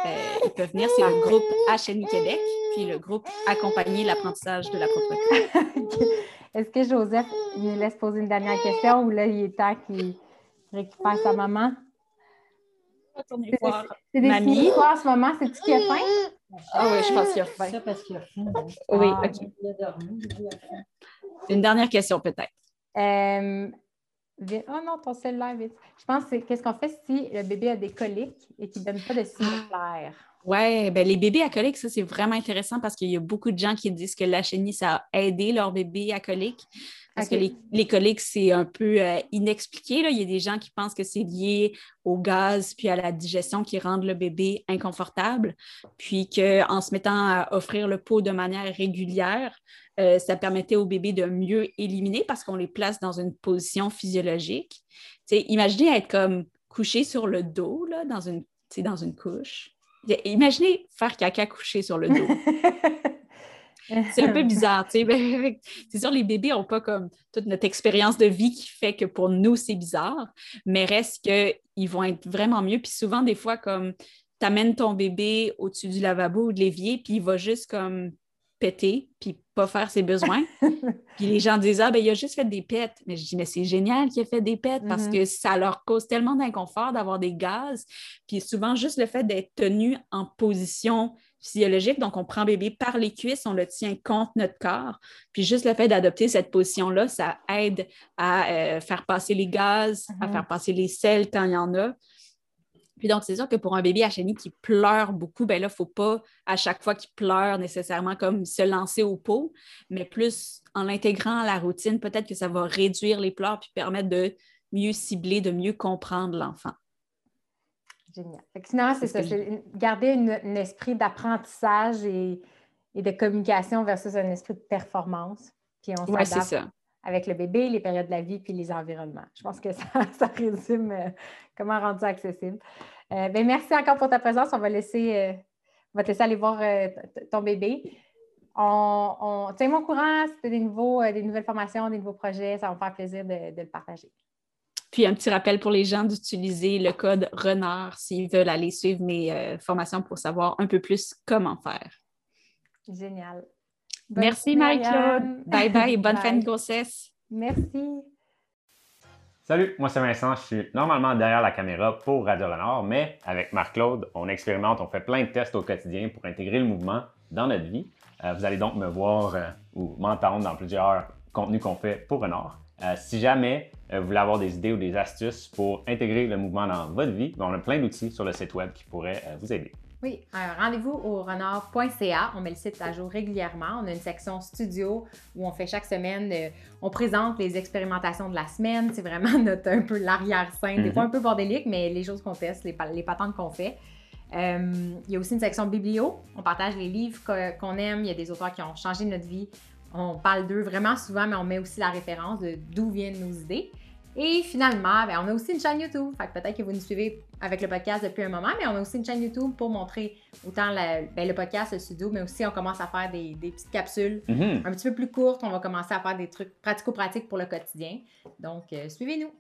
S2: euh, ils peuvent venir. C'est le groupe HNI Québec, puis le groupe Accompagner l'apprentissage de la propreté.
S1: Est-ce que Joseph nous laisse poser une dernière question ou là, il est temps qu'il récupère sa maman. C'est des mamie. quoi en ce moment? C'est-tu qu'il a faim?
S2: Ah oui, je pense qu'il a faim.
S3: Ça parce qu'il a faim.
S2: Oui, ah, OK. Il a dormi, Une dernière question peut-être.
S1: Euh, oh non, ton cellulaire, vite. Je pense que qu'est-ce qu'on fait si le bébé a des coliques et qu'il ne donne pas de signe clair?
S2: Oui, ben les bébés à coliques, ça, c'est vraiment intéressant parce qu'il y a beaucoup de gens qui disent que la chenille, ça a aidé leur bébé à coliques. Parce que les, coliques, c'est un peu euh, inexpliqué. Là. Il y a des gens qui pensent que c'est lié au gaz puis à la digestion qui rendent le bébé inconfortable. Puis qu'en se mettant à offrir le pot de manière régulière, euh, ça permettait au bébé de mieux éliminer parce qu'on les place dans une position physiologique. imaginez être comme couché sur le dos là, dans, une, dans une couche. Imaginez faire caca couché sur le dos. C'est un peu bizarre, tu sais. Ben, c'est sûr, les bébés n'ont pas comme toute notre expérience de vie qui fait que pour nous, c'est bizarre, mais reste qu'ils vont être vraiment mieux. Puis souvent, des fois, comme tu amènes ton bébé au-dessus du lavabo ou de l'évier, puis il va juste comme péter, puis pas faire ses besoins. puis les gens disent Ah, ben il a juste fait des pets. Mais je dis Mais c'est génial qu'il ait fait des pets parce mm-hmm. que ça leur cause tellement d'inconfort d'avoir des gaz. Puis souvent, juste le fait d'être tenu en position physiologique. Donc, on prend bébé par les cuisses, on le tient contre notre corps. Puis juste le fait d'adopter cette position-là, ça aide à euh, faire passer les gaz, à mhm. faire passer les sels quand il y en a. Puis donc, c'est sûr que pour un bébé à chenille qui pleure beaucoup, ben là, il ne faut pas à chaque fois qu'il pleure nécessairement comme se lancer au pot, mais plus en l'intégrant à la routine, peut-être que ça va réduire les pleurs puis permettre de mieux cibler, de mieux comprendre l'enfant.
S1: Génial. finalement, c'est ça, c'est garder un esprit d'apprentissage et, de communication versus un esprit de performance. Puis on s'adapte avec le bébé, les périodes de la vie, puis les environnements. Je pense que ça, résume euh, comment rendre ça accessible. Euh, ben, merci encore pour ta présence. On va, laisser, euh, on va te laisser aller voir ton bébé. On, on tiens-moi au courant si tu as des, nouveaux, des nouvelles formations, des nouveaux projets. Ça va me faire plaisir de le partager.
S2: Puis un petit rappel pour les gens d'utiliser le code RENARD s'ils veulent aller suivre mes formations pour savoir un peu plus comment faire.
S1: Génial.
S2: Merci Marie-Claude. Bye bye et bonne fin de grossesse.
S1: Merci.
S3: Salut, moi c'est Vincent, je suis normalement derrière la caméra pour Radio Renard, mais avec Marc-Claude, on expérimente, on fait plein de tests au quotidien pour intégrer le mouvement dans notre vie. Euh, vous allez donc me voir euh, ou m'entendre dans plusieurs contenus qu'on fait pour Renard. Euh, si jamais vous voulez avoir des idées ou des astuces pour intégrer le mouvement dans votre vie, ben, on a plein d'outils sur le site web qui pourraient vous aider.
S1: Oui, rendez-vous au renard.ca. On met le site à jour régulièrement. On a une section studio où on fait chaque semaine, on présente les expérimentations de la semaine. C'est vraiment notre un peu l'arrière-scène. Des fois mhm. un peu bordélique, mais les choses qu'on teste, les, les patentes qu'on fait. Euh, il y a aussi une section biblio. On partage les livres qu'on aime. Il y a des auteurs qui ont changé notre vie. On parle d'eux vraiment souvent, mais on met aussi la référence de d'où viennent nos idées. Et finalement, ben, on a aussi une chaîne YouTube. Fait peut-être que vous nous suivez avec le podcast depuis un moment, mais on a aussi une chaîne YouTube pour montrer autant ben, le podcast, le studio, mais aussi on commence à faire des, petites capsules mm-hmm. un petit peu plus courtes. On va commencer à faire des trucs pratico-pratiques pour le quotidien. Donc, euh, suivez-nous.